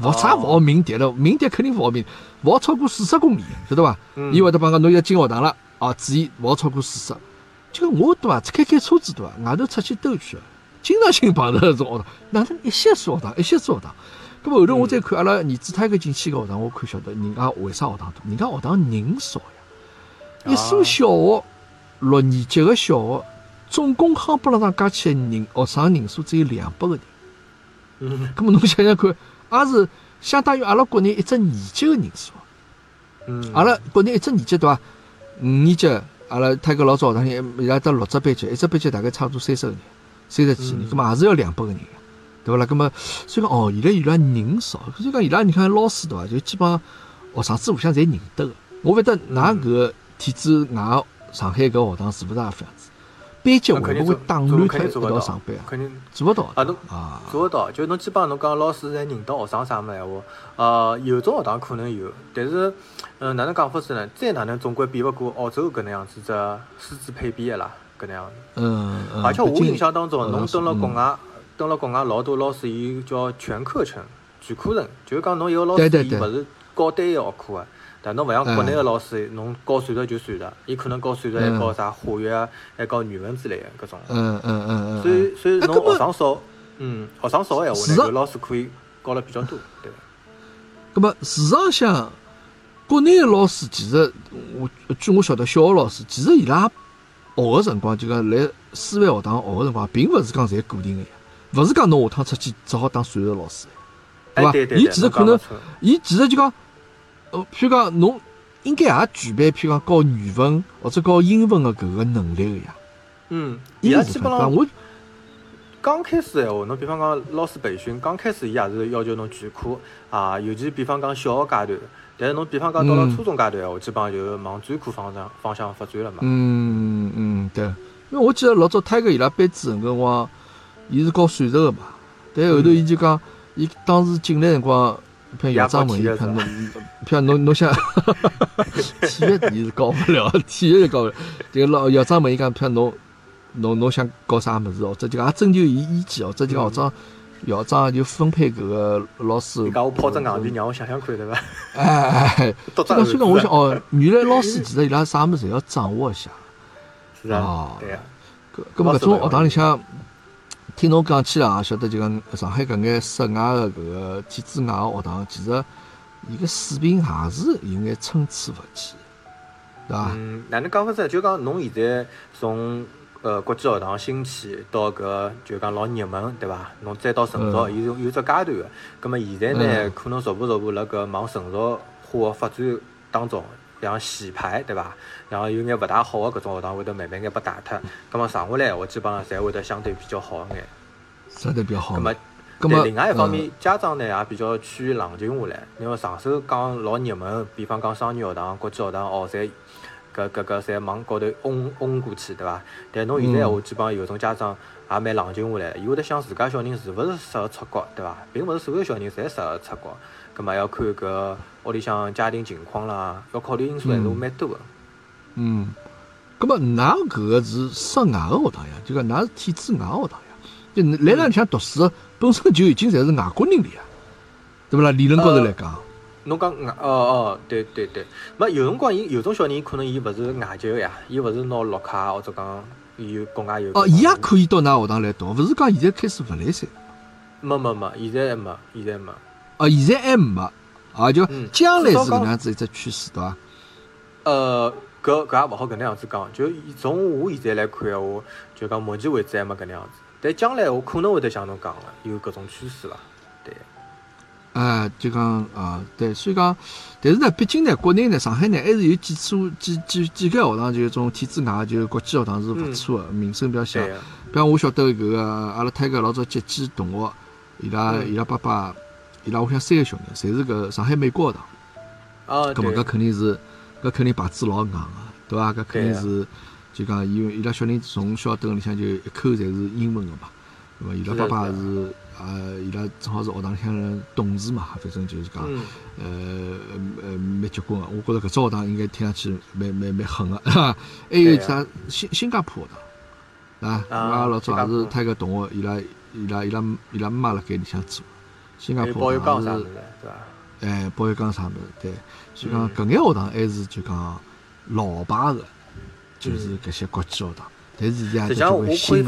勿啥勿好鸣笛了，鸣笛肯定勿好鸣，勿好超过四十公里，晓得伐？嗯伊会得帮讲侬要进学堂了，啊，注意勿好超过四十。就讲我对伐，开开车子对伐，外头出去兜一圈，经常性碰到搿种学堂，哪能一些是学堂，*laughs* 一些是学堂。咁么后头我再看阿拉儿子他一个进去个学堂，我看晓得人家为啥学堂多，人家学堂人少呀。一所小学六年级个小学，总共夯不啷当加起来人学生人数只有两百个人。嗯咁么侬想想看，也是相当于阿拉国内一只年级个人数。嗯。阿拉国内一只年级对伐？五年级，阿拉泰国老早学堂里伊拉得六只班级，一只班级大概差不多三十个人，三十几人，嗯咁么也是要两百个人，对勿啦？咁么所以讲哦，现在伊拉人少，所以讲伊拉你看老师对伐？就基本上学生子互相侪认得个。我勿晓得㑚搿个体制外上海搿学堂是勿是也勿？班级会勿会打乱脱一做肯定做勿到道上班啊？肯定做勿到啊，侬啊，做勿到，就侬基本上侬讲老师侪认得学生啥么闲话，呃，有种学堂可能有，但是，嗯、哪能讲法子呢？再哪能总归比勿过澳洲搿能样子只师资配比个啦，搿能样。嗯嗯。而且我印象当中，侬蹲辣国外，蹲辣国外老多老师伊叫全课程、全课程，就是讲侬一个老师伊勿是教单一学科个。但侬勿像国内嗯个老师，侬教数学就算了，伊可能教数学还嗯教啥化学啊，还教语文之类个搿种。嗯嗯嗯嗯。所以所以侬学生少，嗯，学生少个闲话呢，是啊就老师可以教了比较多，对。搿么市场上，国内个老师其实，我据我晓得，小学老师其实伊拉学个辰光，就讲来师范学堂学个辰光，并勿是讲侪固定个呀。勿是讲侬下趟出去只好当数学老师，对，伐？对对，伊其实可能伊其实就讲，呃，譬如讲侬应该也具备譬如讲教语文或者教英文的搿个能力个呀。嗯，伊拉应该是基本上我刚开始闲话，侬比方讲老师培训，刚开始伊也是要求侬全科啊，尤其比方讲小学阶段，但是侬比方讲到了嗯初中阶段闲话，基本上就往专科方向方向发展了嘛。嗯嗯对，因为我记得老早泰哥伊拉班主任搿辰光，伊是教算术个嘛，但后头伊就讲，伊当时进来辰光，譬如校长问伊，也看侬，譬如侬侬想，体育伊是搞不了，体育是搞不了。这个老校长问伊讲，譬如侬侬侬想搞啥物事，哦？这就讲也征求伊意见，哦。这就讲校长校长就分配搿个老师你。讲我抛只硬币，让我想想看，对伐？哎哎哎，多这个虽然我想哦，原来老师其实伊拉啥物事侪要掌握一下。是啊哦，对呀，搿搿么搿种学堂里向，听侬讲起来也晓得，就讲上海搿眼室外的搿个体制外的学堂，其实伊个水平也是有眼参差勿齐，对伐？嗯，哪能讲法子？就讲侬现在从呃国际学堂兴起到搿就讲老热门，对伐？侬再到成熟，嗯伊是有只阶段个。葛么现在呢嗯，可能逐步逐步辣搿往成熟化个发展当中，像洗牌，对伐？然后有眼勿大好个搿种学堂会得慢慢眼被打脱。葛么剩下来，我基本上侪会得相对比较好眼。相对比较好葛。么葛么但另外一方嗯面，家长呢也比较趋于冷静下来，因为上手讲老热门，比方讲商业学堂、国际学堂哦，侪搿搿搿侪往高头嗡嗡过去，对伐？但侬现在闲话，基本上有种家长也蛮冷静下来，伊会得想自家小人是勿是适合出国，对伐？并勿是所有小人侪适合出国，葛末要看搿屋里向家庭情况啦，要考虑因素还是蛮多个。嗯，葛么㑚搿个是室外个学堂呀，就讲㑚是体制外个学堂呀，就来那里向读书的本身就已经侪是外国人了呀，对勿啦？理论高头来讲，侬讲外哦哦，对对对，没有辰光伊有种小人可能伊勿是外籍个呀，伊勿是拿绿卡或者讲伊有国外有。哦，伊也可以到㑚学堂来读，勿是讲现在开始勿来三。没没没，现在还没，现在没。哦，现在还没，啊，就嗯将来是搿能样子一只趋势，对伐？呃，搿搿也勿好搿能样子讲，就从我现在来看闲话，就讲目前为止还没搿能样子。但将来我可能会得像侬讲个，有搿种趋势伐？对，哎，就讲啊，对，所以讲，但是呢，毕竟呢，国内呢，上海呢，还是有几所几几几个学堂，就是种体制外，就是国际学堂是勿错的，名声比较响。比方我晓得搿个阿拉泰个老早接机同学，伊拉嗯伊拉爸爸，伊拉屋里向三个小人，侪是搿上海美国学堂。啊，搿么搿，肯定是，搿肯定牌子老硬个，对伐？搿肯定是，就讲伊伊拉小人从小蹲里向就一口侪是英文个嘛。对伐伊拉爸爸是呃，伊拉正好是学堂里向的董事嘛，反正就是讲，嗯，呃呃蛮结棍个。我觉着搿只学堂应该听上去蛮蛮蛮狠个，哈。*laughs* 还有啥新新加坡学堂，啊，啊阿拉老早也是他一个同学，伊拉伊拉伊拉伊拉妈辣盖里向做，新加坡学堂是保育岗啥物。事，对伐？哎，包月岗啥物事，对，所以讲嗯搿眼学堂还是就讲老牌个，就是搿些国际学堂。但是现在也实际上，我可以新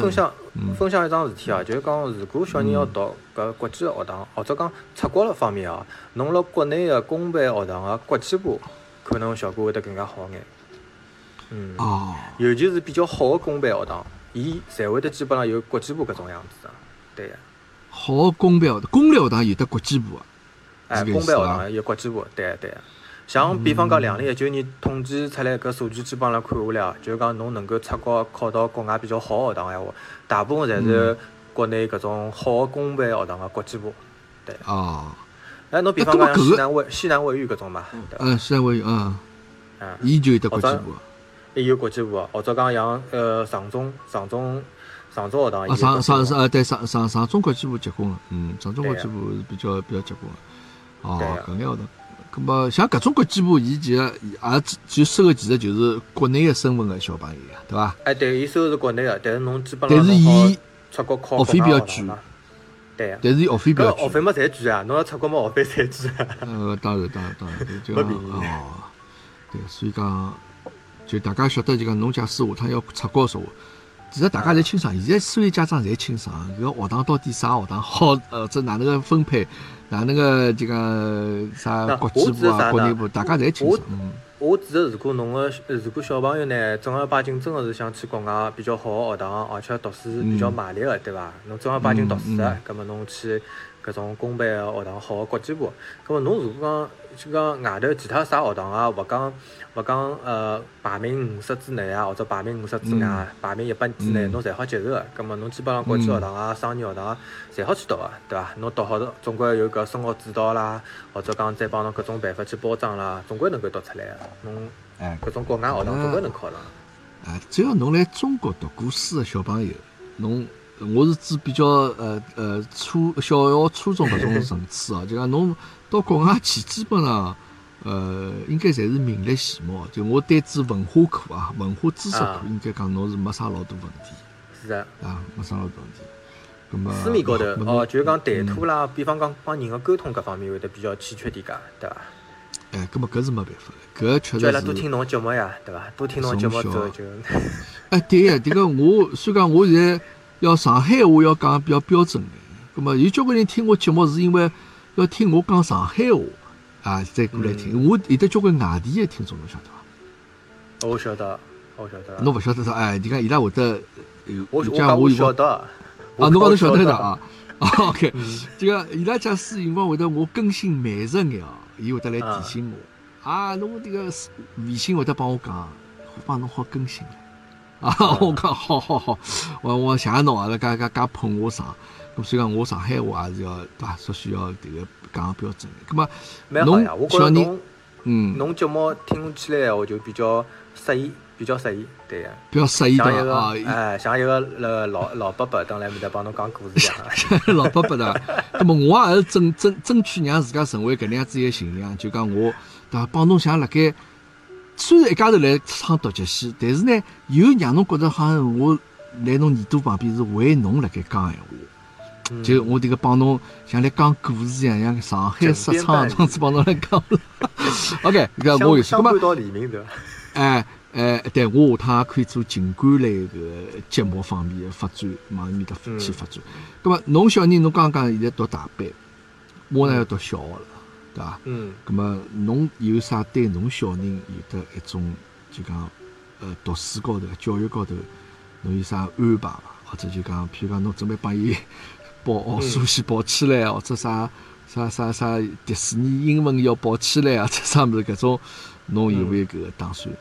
分享一桩事体啊，就是讲，如果小人要读搿国际学堂，或者讲出国了方面啊，侬辣国内个公办学堂个国际部，可能效果会得更加好眼。嗯，哦，尤其是比较好个公办学堂，伊侪会得基本上有国际部搿种样子个。对个，好个公办学堂，公立学堂有得国际部个，哎，公办学堂有国际部，对个对个。像比方讲，两零一九年统计出来搿数据，基本上看下来啊，就是讲侬能够出国考到国外比较好个学堂闲话，大部分侪是国内搿种好个公办学堂个国际部。对。哦，哎，侬比方讲西南卫西南卫语搿种嘛，对伐？嗯，西南卫嗯，嗯，伊就有得国际部个。也有国际部个，或者讲像呃上中上中上中学堂上上上呃，对上上上中国际部结棍个，嗯，上中国际部是比较比较结棍个。哦，搿眼学堂，葛么像搿种国际部，伊其实也只就收个其实就是国内个身份个小朋友呀，对伐？哎，对，伊收的是国内个，但是侬基本上但是伊出国考学费比较贵。对个。但是伊学费比较贵。搿学费嘛侪贵啊，侬要出国嘛学费侪贵啊。呃，当然当然当然，*laughs* 就讲哦，对，所以讲就大家晓得就讲侬假使下趟要出国个说话，其实大家侪清爽，现在所有家长侪清爽，搿个学堂到底啥学堂好，呃，这哪能个分配，哪能个就讲啥国际部啊、国内部，大家侪清爽。嗯我指的，如果侬个如果小朋友呢，正儿八经真个是想去国外比较好个学堂，而且读书比较卖力个，对伐？侬正儿八经读书个，葛末侬去搿种公办个学堂，好个国际部，葛末侬如果讲就讲外头其他啥学堂啊，勿讲勿讲呃排名五十之内啊，或者排名五十之外，排名一百之内，侬侪好接受个。葛末侬基本上国际学堂啊、商业学堂啊，侪好去读个，对伐？侬读好的，总归有搿升学指导啦，或者讲再帮侬各种办法去包装啦，总归能够读出来个。侬哎，搿种国外学堂总归能考上。啊，只要侬来中国读过书个小朋友，侬我是指比较呃呃初小学、初中搿种层次哦，*laughs* 就讲侬到国外去，基本上呃应该侪是名列前茅。就我对指文化课啊，文化知识课啊，应该讲侬是没啥老大问题是个。啊，没啥老大问题。咁么书面高头哦，就是讲谈吐啦，比方讲帮人个沟通搿方面会得比较欠缺点介，对伐？哎，搿么搿是没办法的，搿确实叫伊拉多听是。侬节目呀，对伐？多听侬节目之后就，*laughs* 哎，对呀，迭个我虽然讲我现在要上海话要讲比较标准眼，咁么有交关人听我节目是因为要听我讲上海话啊，再过来听。我有得交关外地的听众，侬晓得伐？我晓得，我晓得。侬勿晓得啥，哎，你看伊拉会得有，我我讲我晓得。啊，侬讲侬晓得的的啊。*laughs* 啊，OK，这个伊拉假使有辰光会得我更新慢热眼哦，伊会得来提醒我。啊，侬这个微信会得帮我讲，帮侬好更新了。啊，*laughs* 我讲好好好，我我谢谢侬啊，介介介捧我上。咁所以讲我上海话也是要对伐？必须要迭个讲标准的。咁么，侬小人侬嗯，侬节目听起来闲话就比较适意，比较适宜，对个。比较适意像一个对伐？啊，哎，像一个呃老老伯伯当来面搭帮侬讲故事一样。*laughs* 老伯伯的，那么我也是争争争取让自家成为搿能样子一个形象，就讲我对伐？帮侬像辣盖，虽然一家头来唱独角戏，但是呢，又让侬觉着好像我来侬耳朵旁边是为侬辣盖讲闲话。嗯就我迭个帮侬像来讲故事一样，像上海说唱这样子帮侬来讲。*laughs* OK，搿我有事。咁么到黎明对伐？哎哎，对我下趟也可以做情感类个节目方面的发展，往埃面搭嗯去发展。那么，侬小人侬刚刚现在读大班，马上要读小学了，对伐？嗯，咁么，侬有啥对侬小人有得一种就讲呃读书高头、教育高头，侬有啥安排伐？或者就讲，譬如讲侬准备帮伊报奥数先报起来，或者啥啥啥啥迪士尼英文要报起来啊，这啥物事搿种，侬有没有搿个打算？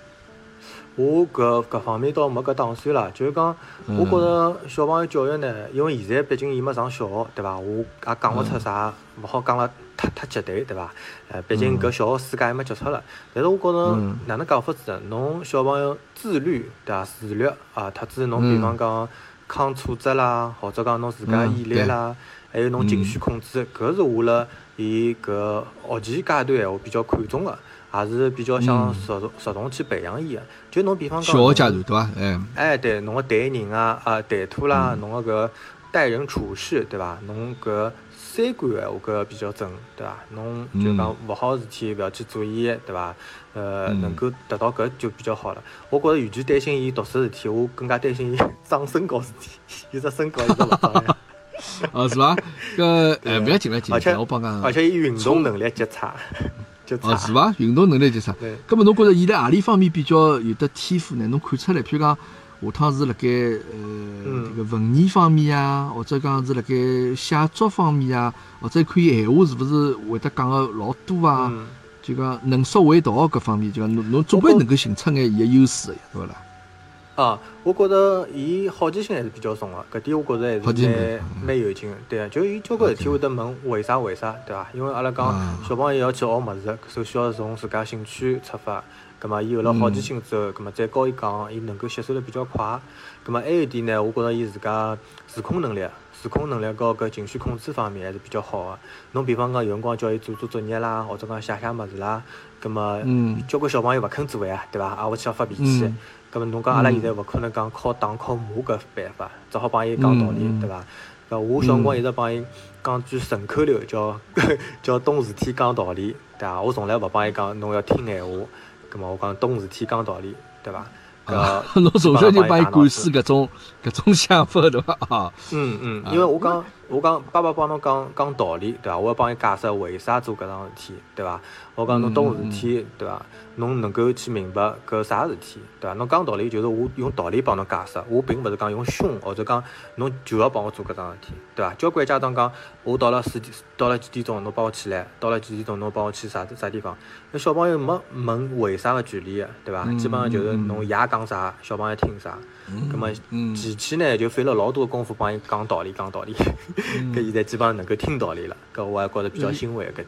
我搿搿方面倒没搿打算啦，就是讲，我觉着小朋友教育呢，因为现在毕竟伊没上小学，对伐？我也讲勿出啥，勿好讲了太太绝对，对伐？呃，毕竟搿小学世界还没接触了。但是我觉着嗯哪能讲法子呢？侬小朋友自律，对伐？自律啊，特子侬比方讲抗挫折啦，或者讲侬自家嗯毅力啦，还有侬情绪控制，搿是我辣伊搿学前阶段闲话比较看重个。也是比较想着重着重去培养伊个，就侬比方讲，小学阶段对伐？哎，哎，对，侬个待人啊，啊，谈吐啦，侬个搿待人处事，对伐？侬搿三观闲话搿比较正，对伐？侬就讲勿好事体勿要去做伊，对伐？呃，能够达到搿就比较好了。我觉着与其担心伊读书事体，我更加担心伊长身高事体，伊只身高一直勿长呀，*laughs* 哦，是伐？搿 *laughs* 哎，勿要紧，勿要紧而且，我帮讲。而且伊运动能力极差，极差。哦，是伐？运动能力就啥？对咁么侬觉着伊辣何里方面比较有得天赋呢？侬看出来，譬如讲下趟是辣盖呃嗯这个文艺方面啊，或者讲是辣盖写作方面啊，或者看伊闲话是勿是会得讲个老多啊？嗯。就讲能说会道各方面，就讲侬侬总归能够寻出眼伊个优势对勿啦？啊，我觉着伊好奇心还是比较重个，搿点我觉着还是蛮蛮有劲个。对啊，就伊交关事体会得问为啥为啥，对伐？因为阿拉讲啊小朋友要去学物事，首先要从自家兴趣出发。葛末伊有了好奇心之后，葛末再教伊讲，伊能够吸收得比较快。葛末还有一点呢，我觉着伊自家自控能力、自控能力和搿情绪控制方面还是比较好个。侬比方讲有辰光叫伊做做作业啦，或者讲写写物事啦，葛末嗯交关小朋友勿肯做呀，对伐？啊，我去要发脾气。嗯咁么侬讲阿拉现在勿可能讲靠打靠骂搿办法，只好帮伊讲道理，对伐？搿我小辰光一直帮伊讲句顺口溜，叫 *laughs* 叫懂事体讲道理，对伐？我从来勿帮伊讲侬要听闲话，咁么我讲懂事体讲道理，对伐？啊搿，*laughs* 侬从小就帮伊灌输搿种搿种想法，对伐？啊，嗯嗯，啊因为我讲我讲爸爸帮侬讲讲道理，对伐？我要帮伊解释为啥做搿桩事体，对伐？我讲侬懂事体，对伐？侬能够去明白搿啥事体，对伐？侬讲道理就是我用道理帮侬解释，我并勿是讲用凶或者讲侬就要帮我做搿桩事体，对伐？交关家长讲，我到了四点，到了几点钟侬帮我起来，到了几点钟侬帮我去啥啥地方？那小朋友没问为啥个权利个，对伐？基本上就是侬爷讲啥，小朋友听啥。葛末前期呢就费了老多功夫帮伊讲道理，讲道理。*laughs* 搿现在基本上能够听道理了，搿我还觉着比较欣慰搿点。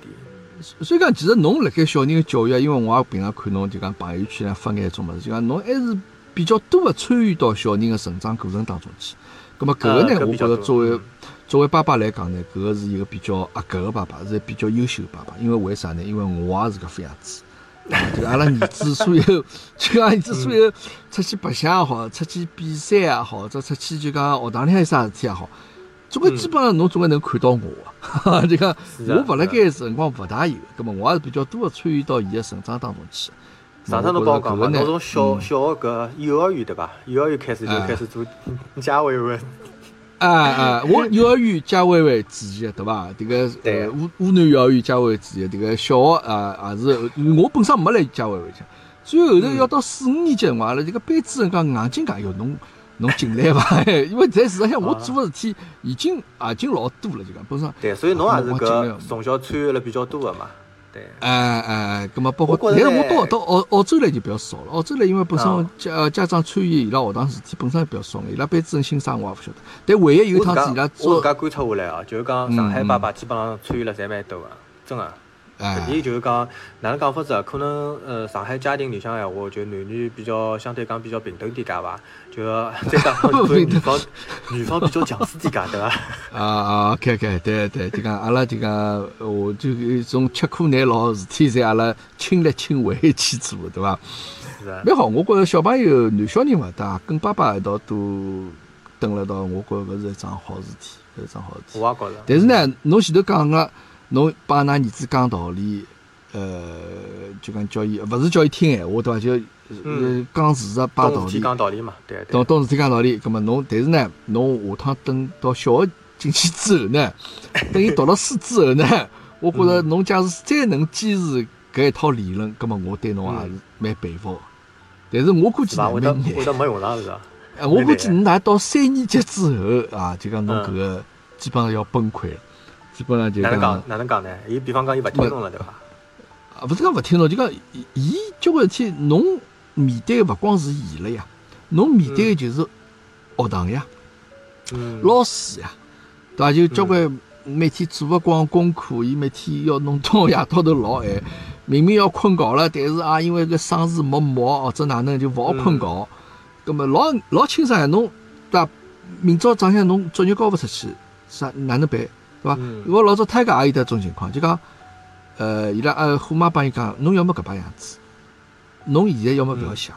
所以讲，其实侬辣盖小人个教育，因为我也平常看侬就讲朋友圈上发眼种物事，就讲侬还是比较多个参与到小人个成长过程当中去。葛末搿个呢，我觉着作为作为爸爸来讲呢，搿个是一个比较合格个爸爸，是比较优秀个爸爸。因为为啥呢？因为我也是搿副样子。*laughs* 就阿拉儿子所有，就讲儿子所有出去白相也好，出去比赛也好，或者出去就讲学堂里向有啥事体也好，总归基本上侬总归能看到我，就讲我勿辣盖辰光勿大有，葛末我也是比较多个参与到伊个成长当中去。上趟侬帮我讲嘛，侬从小小学搿幼儿园对伐？幼儿园开始就开始做家委会。啊啊！我幼儿园家委会主席，对伐？迭个呃，湖湖南幼儿园家委会主席，迭个小学啊，也是我本身没来家委会去。最后头要到四五年级辰光了，这个班主任讲硬劲讲哟侬侬进来伐？因为在事实上我做个事体已经已经老多了，就讲本身。对，所以侬也是搿从小参与了比较多个嘛。对，哎哎，咁么包括，但是我到到澳澳洲来就比较少了。澳洲来因为本身家家长参与伊拉学堂事体本身也比较少，伊拉班主任姓啥我也勿晓得。但唯一有一趟是伊拉做，我自家观察下来啊，就是讲上海爸爸基本上参与了侪蛮多个，真个。搿点就是讲，哪能讲法子啊？可能呃，上海家庭里向闲话，就男女比较相对讲比较平等点介伐？就 *laughs* 再讲女方女方比较强势点介，对伐？*laughs* 啊啊，OK OK，对对，就讲阿拉就讲，我就从吃苦耐劳事体，侪阿拉亲力亲为去做，对伐？是啊。蛮好，我觉着小朋友男小人勿大，跟爸爸一道都蹲辣道，我觉着搿是一桩好事体，搿是一桩好事体。我也觉着。但是呢，侬前头讲个。侬帮㑚儿子讲道理，呃，就讲叫伊，勿是叫伊听闲话，对伐？就呃讲事实，摆道理。讲道理嘛，对。懂懂事体讲道理，葛末侬，但是呢，侬下趟等到小学进去之后呢，*laughs* 等伊读了书之后呢，我觉着侬假使再能坚持搿一套理论，葛末我对侬也是蛮佩服。但是我估计会得会得没用上是我估计你大到三年级之后啊，就讲侬搿个基本上要崩溃了。基本上就哪能讲？哪能讲呢？伊比方讲，伊勿听侬了，对伐？啊，勿是讲勿听侬，就讲伊交关事体，侬面对个勿光是伊了呀，侬面对个就是学堂呀，老师呀，对伐？就交关每天做勿光功课，伊每天要弄到夜到头老晚，明明要困觉了，但是啊，因为搿嗓子没毛或者哪能就勿好困觉，葛末老老清爽呀，侬对伐？明朝早向侬作业交勿出去，啥哪能办？对伐？我老早他家也有得种情况，就讲，呃，伊拉呃虎妈帮伊讲，侬要么搿把样子，侬现在要么勿要写，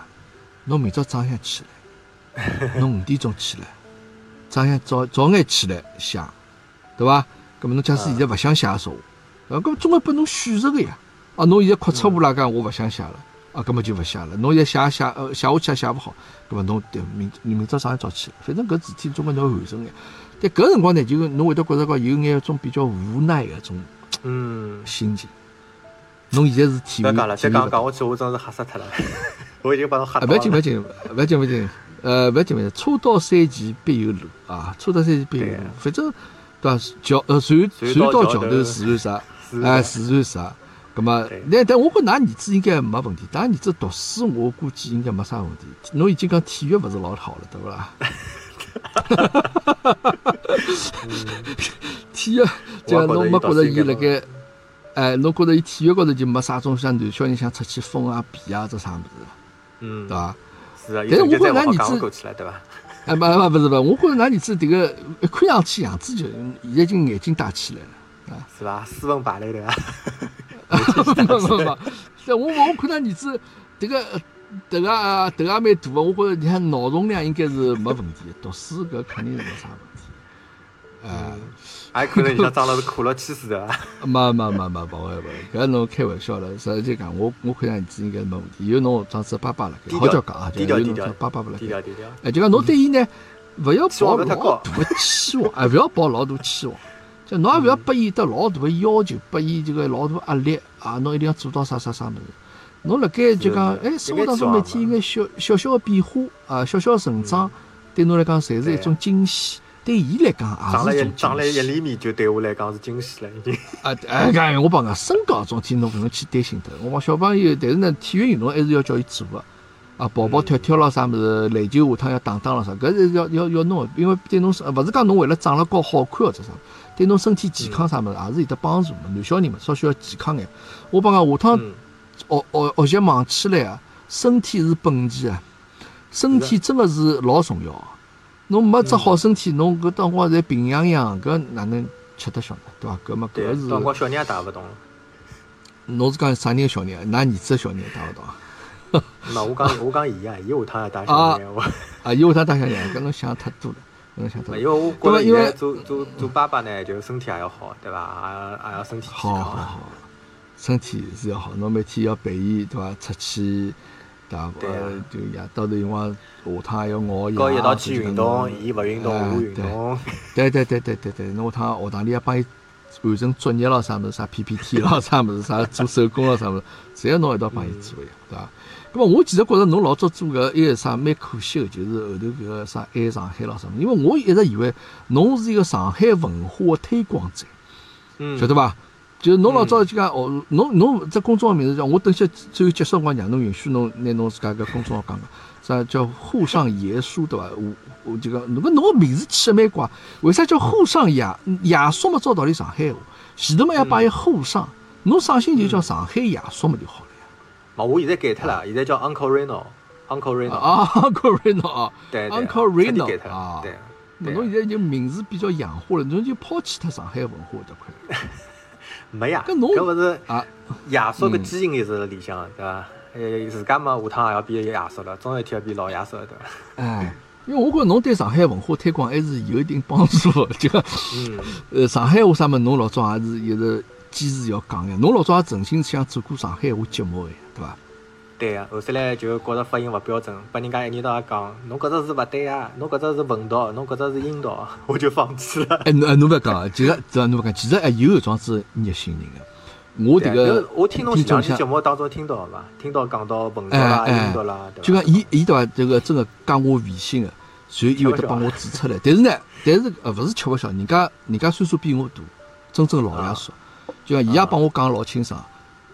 侬明朝早上起来，*laughs* 侬五点钟起来，早上早早眼起来写，对伐？搿么侬假使现在勿想写说话，啊，搿总归拨侬选择个呀。啊，侬现在哭出乌拉讲，我勿想写了，啊，搿么就勿写了。侬现在写写呃写下去也写勿好，搿么侬明明朝早上早起来，反正搿事体总归侬完成个。但搿辰光呢，就侬会得觉着讲有眼一种比较无奈个种嗯心情。侬现在是体会，再讲了，再讲讲下去，我真是吓死脱了。*laughs* 我已经把侬吓到了。勿要紧，勿要紧，勿要紧，勿要紧。呃，勿要紧，勿要紧。车到山前必有路啊，车到山前必有路。反正对伐？桥呃，船船到桥头自然啥，哎，自然直。葛么，但但我觉㑚儿子应该没问题。㑚儿子读书，我估计应该没啥问题。侬已经讲体育勿是老好了，对勿啦？哈哈哈哈哈！体育，就侬没觉着伊辣盖，哎，侬觉着伊体育高头就没啥种像男小人想出去疯啊、比啊这啥物事，嗯，对伐？是啊，但是我觉着㑚儿子，对伐？*laughs* 哎，不不不是不，我觉着㑚儿子迭个一看上去样子就现在已经眼睛大起来了，啊，是伐？斯文败类对伐？不不不，但我我看㑚儿子迭个。头也头也蛮大个，我觉着你看脑容量应该是没问题，*laughs* 读书搿肯定是没啥问题。呃，还可能像长了是苦了气似的。没没没没，勿会勿会，搿侬开玩笑了。实际讲，我我看样子应该是没问题。有侬装子爸爸了，好叫讲啊，就有侬爸爸勿了。低调低调。哎，就讲侬对伊呢，勿要抱老大个期望，哎，勿要抱老大期望。就侬也勿要拨伊得老大个要求，拨伊这个老大压力啊！侬一定要做到啥啥啥物事。侬辣盖就讲，哎，生活当中每天应该小小小个变化啊，小小个成长，对侬来讲侪是一种惊喜。对伊来讲长了也是一种长了一。厘米，就对我来讲是惊喜了，已经。啊，哎，搿我帮讲，身高种体侬勿用去担心的。我讲小朋友，但是呢，体育运动还是要叫伊做个。啊，跑跑跳跳咯，啥物事，篮球下趟要打打咯啥，搿是要要要弄的，因为对侬是勿是讲侬为了长了高好看或者啥，对侬身体健康啥物事也是有得帮助嘛。男小人嘛，稍许要健康眼。我帮讲，下趟嗯，学学学习忙起来啊，身体是本钱啊，身体真的是老重要的。侬没只好身体，侬搿辰光侪病殃殃，搿哪能吃得消呢？对伐？搿么对，搿辰光是小人也带勿动了。侬是讲啥人个小人啊？㑚儿子个小人带勿动啊？*laughs* 那我讲我讲伊啊，伊下趟要打小人闲话。啊，伊下趟打小人，搿侬想太多了，搿侬想太因多了。为我觉着现在做做做爸爸呢，就身体也要好，对伐？也也要身体健康。好好好，身体是要好，侬每天要陪伊，对伐？出去，对伐？对啊呃，就夜到头辰光，下趟还要熬夜。高一道去运动，伊勿运动，哎我运动。对对对对对对，侬下趟学堂里也帮伊完成作业咯，啥物事，啥 PPT 咯，啥物事，啥做手工咯，啥物事，侪要侬一道帮伊做呀，对伐？咁么我其实觉着侬老早做搿一个啥蛮可惜个，就是后头搿个啥爱上海咯啥物事，因为我一直以为侬是一个上海文化的推广者。嗯，晓得伐？就是侬老早就讲哦，侬侬只公众号名字叫，我等歇最后结束辰光让侬允许侬拿侬自家个公众号讲讲，啥叫沪上爷叔对伐？我我这个侬搿侬个名字起得蛮怪，为啥叫沪上亚亚叔嘛？照道理上海话，前头嘛要摆一沪上，侬上姓就叫上海亚叔嘛就好了呀。哦，我现在改脱了，现在叫 Uncle Reno，Uncle Reno 啊，Uncle Reno 啊对对，Uncle Reno 改脱了啊。对侬现在就名字比较洋化了，侬就抛弃脱上海文化这块没呀，搿侬搿勿是啊。亚叔个嗯基因一直辣里向，对伐？呃，自家嘛，下趟也要变亚叔了，总有一天要变老亚叔了，对伐？哎，因为我觉着侬对上海文化推广还是有一定帮助的。*laughs* 就呃，上海话啥么，侬老早也是一直坚持要讲的。侬老早也曾经想做过上海话节目的呀，对伐？对呀，后头来就觉着发音勿标准，拨人家一年到夜讲，侬搿只是勿对啊，侬搿只是文读，侬搿只是音读，*laughs* 我就放弃了。哎，侬哎侬勿要讲啊，其实这侬勿讲，其实还有一种是热心人个。我迭个就我听侬前两期节目当中听到个伐？听到讲到文读哎啦、哎音读啦？就讲伊伊对伐？这个真个加我微信个，所以伊会得帮我指出来。*laughs* 但是呢，但是呃勿是吃勿消，人家人家岁数比我大，真正老爷叔。就讲伊也帮我讲得老清爽，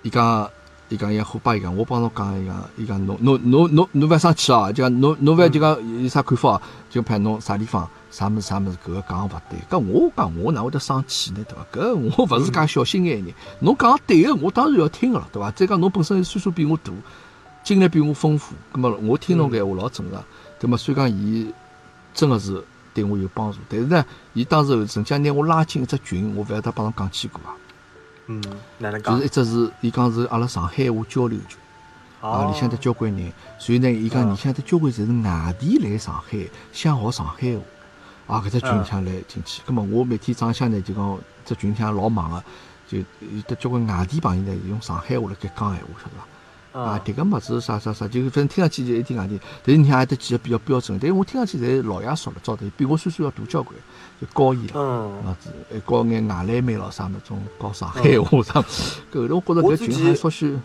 伊讲伊讲伊讲虎爸伊讲我帮侬讲伊讲伊讲侬侬侬侬侬勿要生气哦，就讲侬侬勿要就讲有啥看法哦，就判侬啥地方啥物事啥物事搿个讲勿对。搿我讲我哪会得生气呢？对伐？搿我勿是介小心眼人，侬讲得对个，我当然要听个了，对伐？再讲侬本身岁数比我大。经历比我丰富，葛末我听侬搿闲话老正常。葛末虽然讲伊真个是对我有帮助，但是呢，伊当时曾经拿我拉进一只群，我勿晓得帮侬讲起过伐？嗯，哪能讲就是？一只是伊讲是阿拉上海话交流群，啊，哦里向的交关人，所以呢，伊讲嗯里向的交关侪是外地来上海想学上海话，啊，搿只群里向来进去。葛么我每天早浪向呢就讲只群里向老忙个，就有得交关外地朋友呢用上海话辣盖讲闲话，晓得伐？啊，嗯迭个物事啥啥啥，就反正听上去就一点外地，但是你还得几个比较标准，但是我听上去侪老爷叔了，照的比我岁数要大交关，就高一了。嗯，啊，子还教眼外来妹咯啥么种教上海话啥，搿后头我觉着搿群还稍许，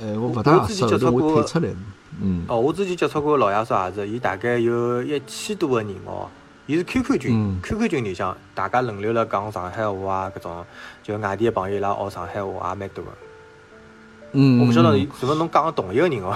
呃，我勿大合适，后头我退出来了。嗯，哦，我之前接触过老爷叔也是，伊大概有一千多个人哦。伊是 QQ 群、嗯 q q 群里向大家轮流了讲上海话啊，搿种就外地个朋友伊拉学上海话也蛮多个。嗯，我勿晓得嗯是勿是侬讲个同一个人哦。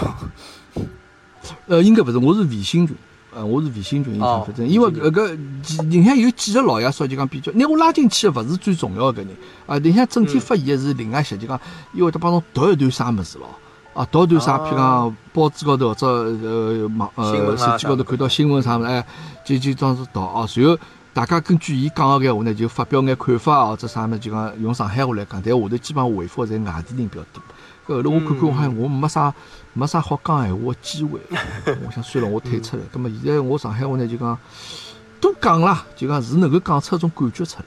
*laughs* 呃，应该勿是，我是微信群，呃，我是微信群里向哦反正，因为搿个几里向有几个老爷叔就讲比较，拿我拉进去的勿是最重要个搿人，啊，里向整体嗯发言是另外一些，就讲伊会得帮侬读一段啥物事咯。啊，读一段啥？譬如讲报纸高头或者呃网呃手机高头看到新闻啥物事，哎，就就当时读哦，随后大家根据伊讲个搿话呢，就发表眼看法啊，或者啥物事，就讲用上海话来讲，但下头基本上回复侪外地人比较多。搿后头我看看，我好像我没啥没啥好讲闲话个机会，*laughs* 我想算了，我退出来。葛末现在我上海话呢，就讲多讲了，就讲是能够讲出一种感觉出来。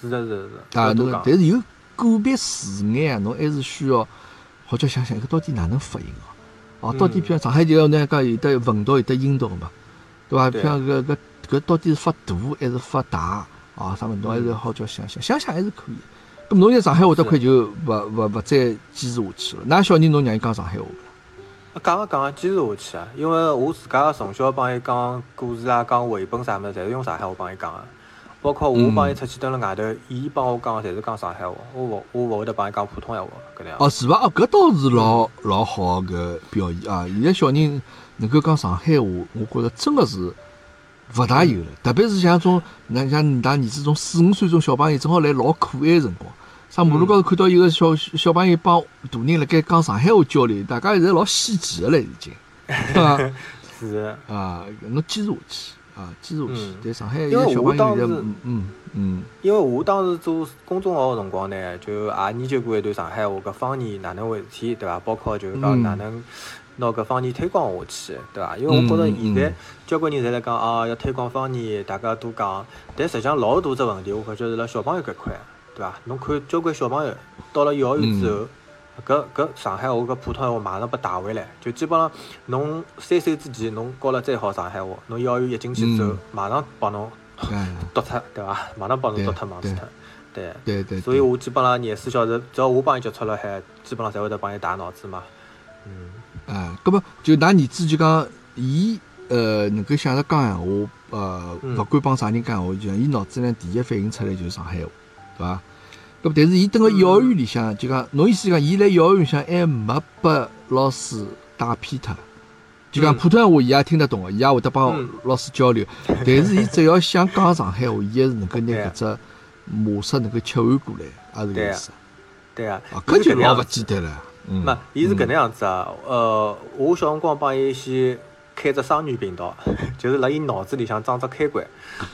是的，是的，是的。啊，侬但是有个别字眼啊，侬还是需要好叫想想搿到底哪能发音哦？哦，到底嗯譬如上海就要那讲有的文读有的音读嘛，对伐？譬对如搿搿搿到底是发大还是发大啊？啥物事侬还是好叫想想，想想还是可以。咁侬在上海话得块就勿勿勿再坚持下去了。㑚小人侬让伊讲上海话？讲啊讲啊坚持下去啊，因为我自家从小帮伊讲故事啊、讲绘本啥物事，侪是用上海话帮伊讲个。包括我帮伊出去蹲辣外头，伊帮我讲，侪是讲上海话。我勿我勿会得帮伊讲普通闲话，搿能样。哦，是伐？哦，搿倒是老老好搿表现啊！现在小人能够讲上海话，我觉着真个是勿大有了。特别是像种，那像你大儿子种四五岁种小朋友，正好来老可爱个辰光。上马路高头看到一个小小朋友帮大人辣盖讲上海话交流，大家现在老稀奇个了，已经？*laughs* 是啊，侬坚持下去啊，坚持下去嗯。对上海现因为在小朋友现在，我当时嗯嗯嗯因为我当时做公众号个辰光呢，就也研究过一段上海话搿方言哪能回事体，对伐？包括就是讲嗯哪能拿搿方言推广下去，对伐？因为我觉着现在交关人侪辣讲啊，要推广方言，大家多讲。但实际上老大只问题，我感觉是辣小朋友搿块，对伐？侬看交关小朋友到了幼儿园之后。搿搿上海话搿普通闲话马上被带回来，就基本上侬三岁之前侬教了再好上海话，侬幼儿园一进去之后嗯，马上帮侬哎，读脱，对伐？马上帮侬对读脱忘记对脱，对。对对。所以我基本上廿四小时，只要我帮伊接触了海，基本上侪会得帮伊打脑子嘛。嗯，啊，葛么就㑚儿子就讲，伊呃能够想着讲闲话，呃，嗯勿管帮啥人讲闲话，就讲伊脑子里第一反应出来就是上海话，对伐？搿么但是伊蹲辣幼儿园里向，就讲侬意思讲，伊辣幼儿园里向还没拨老师带偏脱，就讲嗯。普通闲话伊也听得懂个，伊也会得帮嗯。老师交流，但是伊只要想讲上海话，伊还是能够拿 *laughs* 搿只模式能够切换过来，也是搿意思。对啊。啊，，搿就老勿简单了。嗯，嘛，伊是搿能样子啊。呃，我小辰光帮伊先开只双语频道，*laughs* 就是辣伊脑子里向装只开关，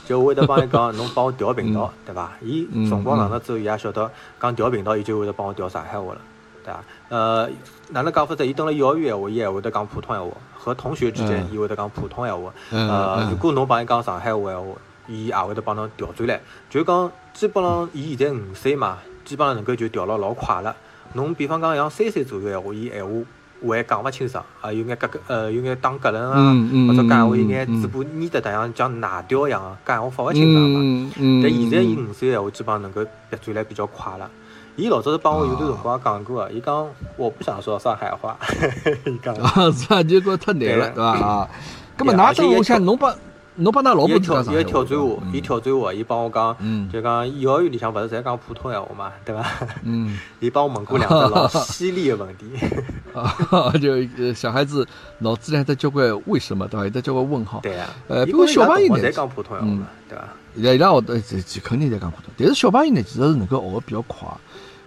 就我会得帮伊讲，侬帮我调频道，对伐？伊嗯辰光长了之后，伊也晓得讲调频道，伊就会得帮我调上海话了，对伐？呃，哪能讲法子？伊蹲辣幼儿园闲话，伊还会得讲普通闲话，和同学之间嗯伊会得讲普通闲话。嗯呃，嗯如果侬帮伊讲上海话闲话，伊也会得帮侬调转来。就讲基本上伊现在五岁嘛，基本上能够就调了老快了。侬比方讲像三岁左右闲话，伊闲话还讲勿清爽，啊有眼格格呃有眼打格楞啊，或者讲闲话有眼嘴巴黏得得像像奶调一样，讲闲话发勿清爽嘛。但现在伊嗯五岁闲话基本上能够憋转来比较快了。伊老早是帮我有段辰光讲过个，伊讲我不想说上海话，*laughs* 伊讲。*laughs* 啊，是啊，结果太难了，对对伐啊？咁么，对而且也㑚等我想，侬帮侬帮㑚老婆是伊挑伊挑战我，嗯伊挑战我，伊帮我讲，嗯就讲幼儿园里向勿是侪讲普通闲话嘛，对伐？嗯伊帮我问过两只老犀利个问题。*laughs* 啊，就呃小孩子脑子里还得交关为什么，对伐？有得交关问号。对啊，呃比如伊觉着小朋友呢侪讲普通闲话嘛，对伐？伊拉伊拉学得这这肯定在讲普通，但是小朋友呢，其实是能够学得比较快。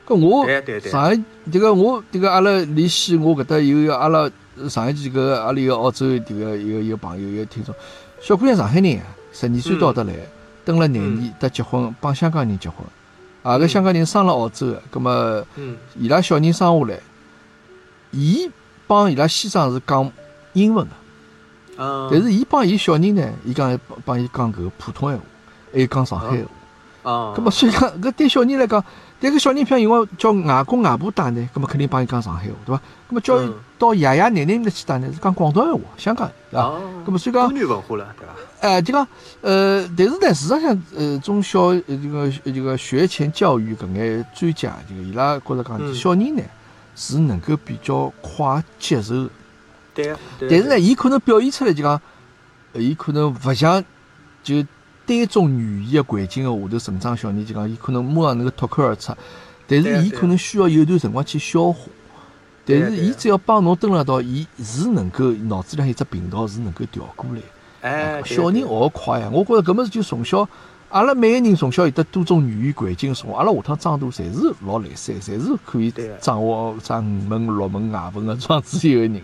搿我上海这个我这个阿拉联系我搿搭有一个阿拉上海几个阿拉一个澳洲这个一个一个朋友一个听众，小姑娘上海人啊，十二岁到得来，蹲了廿年得结婚，帮香港人结婚，啊搿香港人生了澳洲个，葛么嗯。伊拉小人生下来，伊帮伊拉先生是讲英文个。嗯，但是伊帮伊小人呢，伊讲帮帮伊讲搿个普通闲话，还有讲上海闲话。啊，葛么所以讲，搿对小人来讲，但搿小人偏辰光叫外公外婆带呢，咁么肯定帮伊讲上海话，对伐？咁么叫伊嗯到爷爷奶奶面搭去带呢，是讲广东闲话，香港人，对伐？啊，咁么所以讲多，元文化了，对伐？哎，就讲，呃，但是呢，事实上，呃，中小呃这个这个学前教育搿眼专家，这个伊拉觉着讲，嗯小人呢是能够比较快接受的。对但是呢，，伊可能表现出来就讲，呃伊可能勿像就单种语言的环境的下头成长小人，就讲伊可能马上能够脱口而出，但是伊可能需要有段辰光去消化。但是伊只要帮侬蹲辣一道，伊是能够脑子里向有只频道是能够调过来。哎，小人学得快呀，我觉着搿么子就从小，阿拉每个人从小有得多种语言环境生活，阿拉下趟长大侪是老来三，侪是可以掌握啥五门六门外文个状子有个人呀，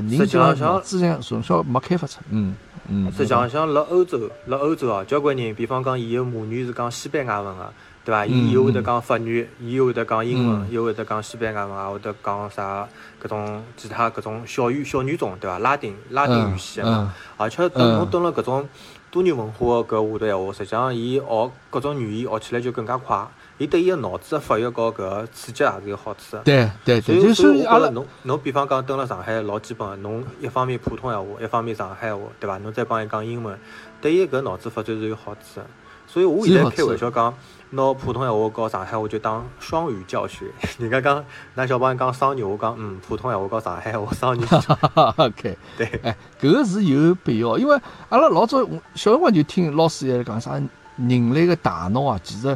实际上讲脑子里向从小没开发出，嗯嗯，实际上，像辣欧洲，辣欧洲哦，交关人，比方讲，伊个母语是讲西班牙文个，对伐？伊又会得讲法语，伊又会得讲英文嗯，又会得讲西班牙文，也会得讲啥搿种其他搿种小语小语种，对伐？拉丁拉丁语系个嘛。而且等嗯。侬蹲辣搿种多元文化搿下头闲话，实际上伊学各种语言学起来就更加快，伊对伊个脑子个发育和搿个刺激也是有好处个。对对对，就是阿拉侬侬比方讲蹲辣上海老基本个，侬一方面普通闲话，一方面上海话，对伐？侬再帮伊讲英文，对伊搿脑子发展是有好处个。所以我现在开玩笑讲，拿普通闲话和上海话就当双语教学。*laughs* 人家讲，㑚小朋友讲双语，我讲嗯，普通闲话和上海话双语。*laughs* OK，*laughs* 对，哎，搿个是有必要，因为阿拉老早小辰光就听老师一直讲啥，人类个大脑啊，其实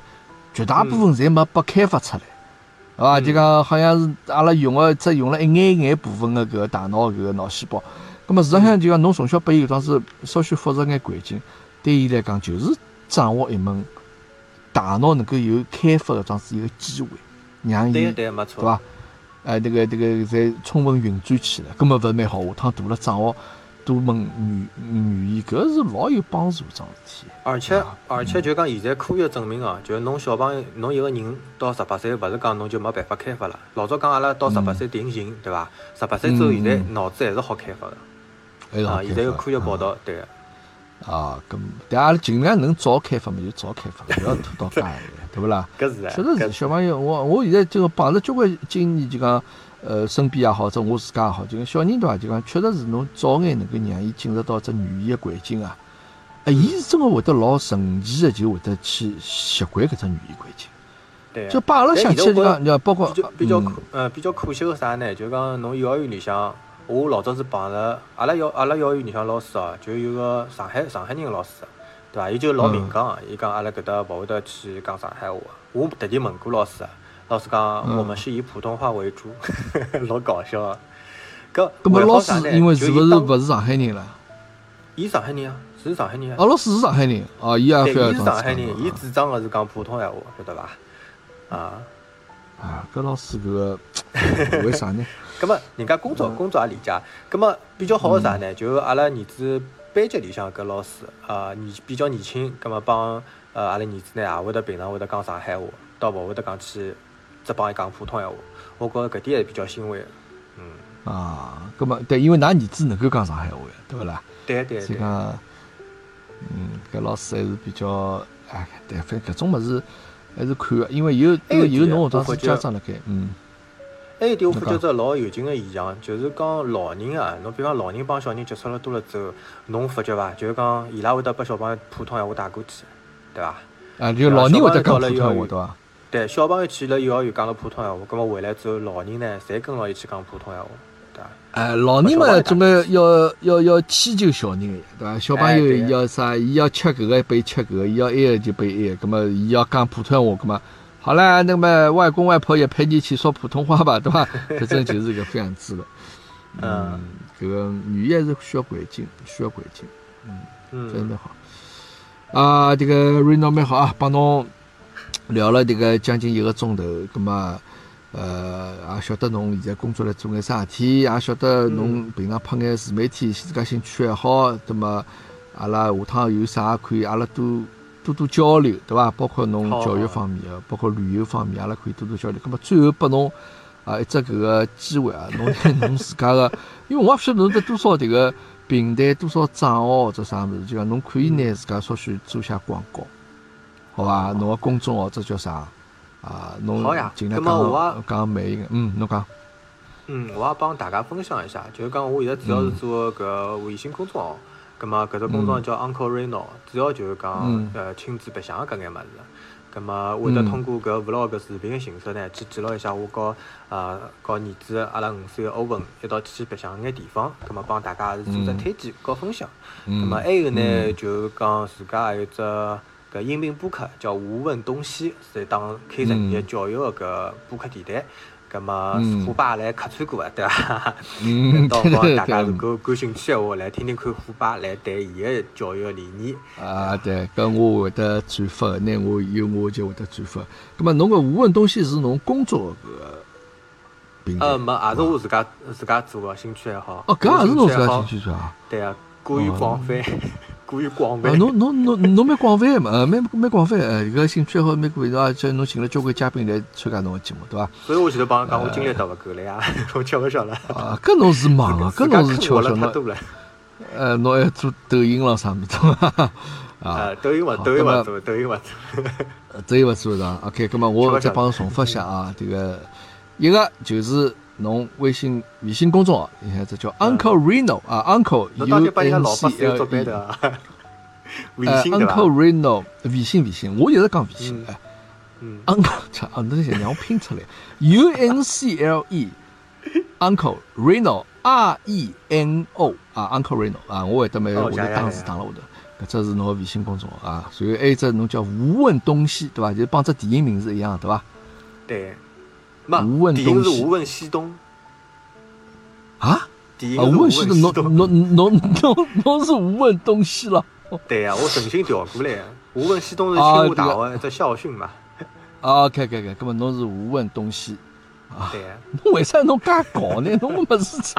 绝大部分侪没被开发出来，对伐？嗯就讲好像是阿拉用个只用了一眼眼部分的搿个大脑搿个脑细胞。咁么事实上就讲侬从小拨伊搿桩子稍许复杂眼环境，对伊来讲就是掌握一门大脑能够有开发搿桩子一个机会，让伊对对，没错。对伐？呃，这个这个侪充分运转起来，根本勿是蛮好。下趟大了掌握多问语语言，搿是老有帮助桩事体。而且而且就讲现在科学证明哦，就是侬小朋友侬一个人到十八岁，勿是讲侬就没办法开发了。老早讲阿拉到十八岁定型，对伐？十八岁之后，嗯现在嗯脑子还是好开发的。还是好啊，现在有科学报道，对个。啊，咁但阿拉尽量能早开发嘛就早开发，勿要拖到介晚，*laughs* 对勿啦？搿是啊，确实是小朋友，我我现在就个碰着交关经验，就讲呃身边也好，或者我自家也好，就讲小人对伐？就讲确实是侬早眼能够让伊进入到只语言个环境啊，哎，伊是真个会得老神奇个就会得去习惯搿只语言环境。对个。就把阿拉想起来就讲，就包括比较可呃比较可惜个啥呢？就讲侬幼儿园里向，我老早是碰着阿拉幼阿拉幼儿园里向老师哦，就有个上海上海人个老师，对伐？伊就老明讲个，伊讲阿拉搿搭勿会得去讲上海话。我特地问过老师，老师讲嗯我们是以普通话为主，*laughs* 老搞笑个。搿咁么老师因为是勿是勿是上海人啦？伊上海人啊，是上海人啊哦，。老师是上海人，哦，伊也对，非要伊是上海人，伊伊主张个是讲普通闲话，晓得伐？啊。啊，搿老师搿个 *laughs* 为啥呢？*laughs* 咁么人家工作工作也理解，咁么比较好个啥呢？就阿拉儿子班级里向搿老师啊，年比较年轻，咁么帮呃阿拉儿子呢也会得平常会得讲上海话，倒勿会得讲去只帮伊讲普通闲话。我觉着搿点还是比较欣慰个。嗯，啊，葛么对，因为㑚儿子能够讲上海话，对勿啦？对对对，所以讲，嗯，搿老师还是比较，哎，对，反正搿种物事还是看个，因为有还有有有侬一点搿种是家长辣盖，嗯，还有一点我发觉着老有劲个现象，就是讲老人啊，侬比方老人帮小人接触了多了之后，侬发觉伐？就是讲伊拉会得拨小朋友普通闲话带过去，对伐？啊，就老人会得讲普通话，小朋友到了幼儿园对伐？对，小朋友去了幼儿园讲了普通闲话，葛末回来之后，老人呢，侪跟牢伊去讲普通闲话，对伐？哎，老人嘛，总归要要要迁就小人个，对伐？小朋友要啥？伊要吃搿个拨伊吃搿个，伊要埃个就拨伊埃个，葛么伊要讲普通话，葛么好了，那么外公外婆也陪你一起说普通话吧，对伐？*laughs* 这真就是一个这样子的。嗯，搿个语言是需要环境，需要环境，真的好。啊，这个瑞诺蛮好啊，帮侬聊了这个将近一个钟头，葛么。呃，也晓得侬现在工作辣做眼啥事体，也晓得侬平常拍眼自媒体，自家兴趣爱好，葛么阿拉下趟有啥可以阿拉多多多交流，对伐？包括侬教育方面的，包括旅游方面，阿拉可以多多交流。那么最后拨侬啊一只搿个机会啊，*laughs* 侬拿侬自家个，因为我也勿晓得侬得多少迭个平台，多少账号或者啥物事，就讲侬可以拿自家稍许做下广告，好伐？侬个公众号这叫啥？啊，侬好呀尽量咁么我讲每一个，嗯，侬讲，嗯，我也帮大家分享一下，就是讲我现在主要是做搿微信公众号，葛末搿只公众号叫 Uncle Reno，主要就是讲嗯呃亲子白相搿眼物事。葛末会得通过搿 vlog 搿视频个形式呢，去记录一下我和呃和儿子阿拉五岁个欧文一道去白相眼地方，葛末帮大家是做只嗯推荐和分享。嗯，咁么还有呢，嗯就讲自家还有只搿音频播客叫《无问东西》，是当开成立教育个搿播客电台。葛么嗯虎爸来客串过啊，对伐？嗯，*laughs* 到辰光大家如，果感兴趣个话，来听听看虎爸来谈伊个教育个理念。啊对，搿我会得转发的，拿我有我就会得转发。葛么侬搿无问东西是侬工作的搿个平台？呃，没，也是我自家自家做个兴趣爱好。哦，搿也是侬自家我爱好兴趣啊？对啊，过于广泛，过于广啊，泛。侬侬侬侬蛮广泛的嘛，呃蛮蛮广泛的，呃搿个兴趣爱好蛮广泛的，而且侬请了交关嘉宾来参加侬个节目，对伐？所以我前头帮侬讲，我精力倒勿够了呀，*laughs* 我吃勿消了。啊，搿侬是忙啊，搿侬是自家巧小侬坑活了。*laughs* 呃，侬还做抖音咯啥物事 *laughs* 啊？呃，抖音勿好抖音勿做，抖音勿做。抖音勿做是伐？OK，咁么我再帮侬重复一下啊，这个一个就是侬微信微信公众号，你看这叫 Uncle Reno 啊，Uncle U N C L E，微呃信对伐？，Uncle Reno 微信微信，我一直讲微信嗯，哎嗯，，Uncle *laughs* 这啊，侬先让我拼出来，U N C L E *laughs* Uncle Reno R E N O 啊，Uncle Reno 啊，我会得每个哦下头打了下头。搿只是侬个微信公众号啊，随后还有一只侬叫无问东西，对伐？就是帮只电影名字一样，对伐？对。没无问东西是无问西东，啊？无问西东，侬。侬侬侬侬是无问东西了。对呀，我重新调过来的。无问西东是啊清华大这学一只校训嘛。啊，OK OK OK，葛么侬是无问东西，对呀，侬为啥侬介搞呢？侬没事吃。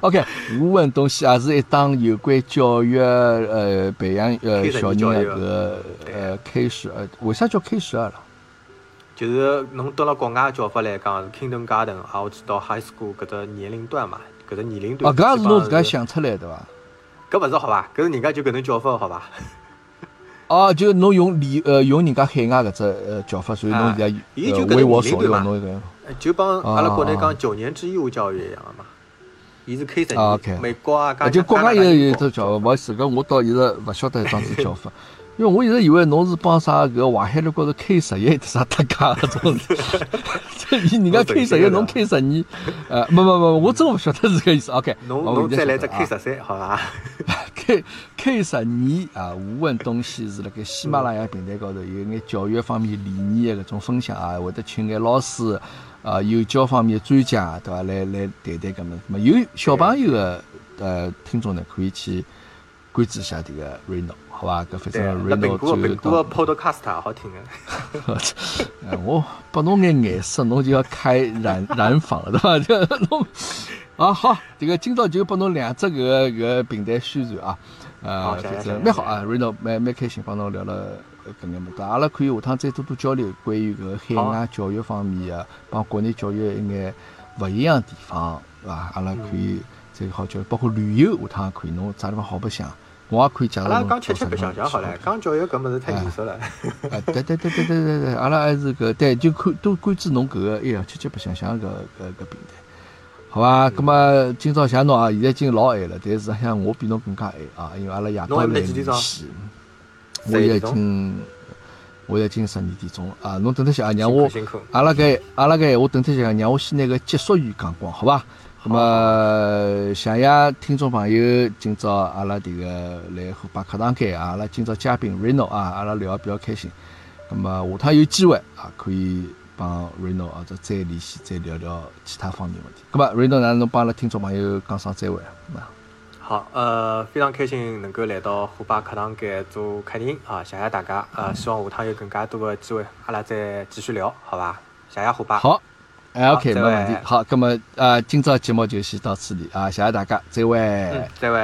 OK，无问东西也是一档有关教育呃培养呃小人年教育的搿个呃 K 十二，为啥叫 K 十二了？就是侬到了国外叫法来讲是 kindergarten，啊，我知道 high school 搿只年龄段嘛，搿只年龄啊，段。搿也是侬自家想出来对伐？搿勿是好伐？搿是人家就搿能叫法好伐？哦，*laughs* 就侬用里呃用人家海外搿只呃叫法，所以侬啊现在伊就为我所用侬一个。呃就帮阿拉国内啊讲九年制义务教育一样的嘛。伊是 K 十啊年，OK，美国啊，啊，就国外有有只叫，法。勿好意思，搿我倒一直勿晓得一桩子叫法，*laughs* 因为我一直以为侬是帮啥搿淮海路高头 K 十一啥搭界搿种事，就人家 K 十一，侬 K 十二，呃，没没没，我真勿晓得是搿意思。OK，侬侬再来只 K 十三，好伐？K K 十二啊，无问东西是辣盖喜马拉雅平台高头有眼教育方面理念的搿种分享啊，会得请眼老师啊、幼教方面的专家对伐？来来谈谈搿么，那么有小朋友的呃听众呢，可以去关注一下迭个 Reno，好伐？搿反对，正 Reno 果最苹果后的 Podcast 也好听的。哎，*laughs* 我拨侬眼颜色，侬就要开染染坊了，对伐？就侬啊 *laughs* 好，这个今朝就拨侬两只搿个搿个平台宣传啊，呃，反正蛮好啊，Reno 蛮蛮开心帮侬聊了搿眼物事，阿拉可以下趟再多多交流关于搿个海外教育方面的，帮国内教育一眼勿一样的地方，对伐？阿拉可以再好交流，包括旅游下趟也可以，侬啥地方好白相，我也可以介绍侬阿拉讲吃吃白相相好了，讲教育搿物事太严肃了。啊，*laughs* 对对对对对对对，阿拉还是搿对，就看多关注侬搿个，哎呀，吃吃白相相搿搿搿平台，好伐？葛末今朝谢侬啊，现在已经老晚了，但是像我比侬更加晚啊，因为阿拉夜到来联系，我现在已经我现在已经十二点钟了啊，侬等脱歇啊，让我阿拉搿阿拉搿闲话等脱歇，让我先拿个结束语讲光，好伐？那么，谢谢听众朋友，今朝阿拉迭个来虎爸课堂间啊，阿拉今朝嘉宾 Reno 啊，阿拉聊得比较开心。那么下趟有机会啊，可以帮 Reno 啊再再联系，再聊聊其他方面问题。那么 Reno 哪能帮阿拉听众朋友讲声再会啊？好，呃，非常开心能够来到虎爸课堂间做客人啊，谢谢大家，呃，希望下趟有更加多的机会，阿拉再继续聊，好伐？谢谢虎爸。，好，哎，OK，再没问题。好，那么呃，今朝节目就先到此地啊，谢谢大家，再会。嗯，再会。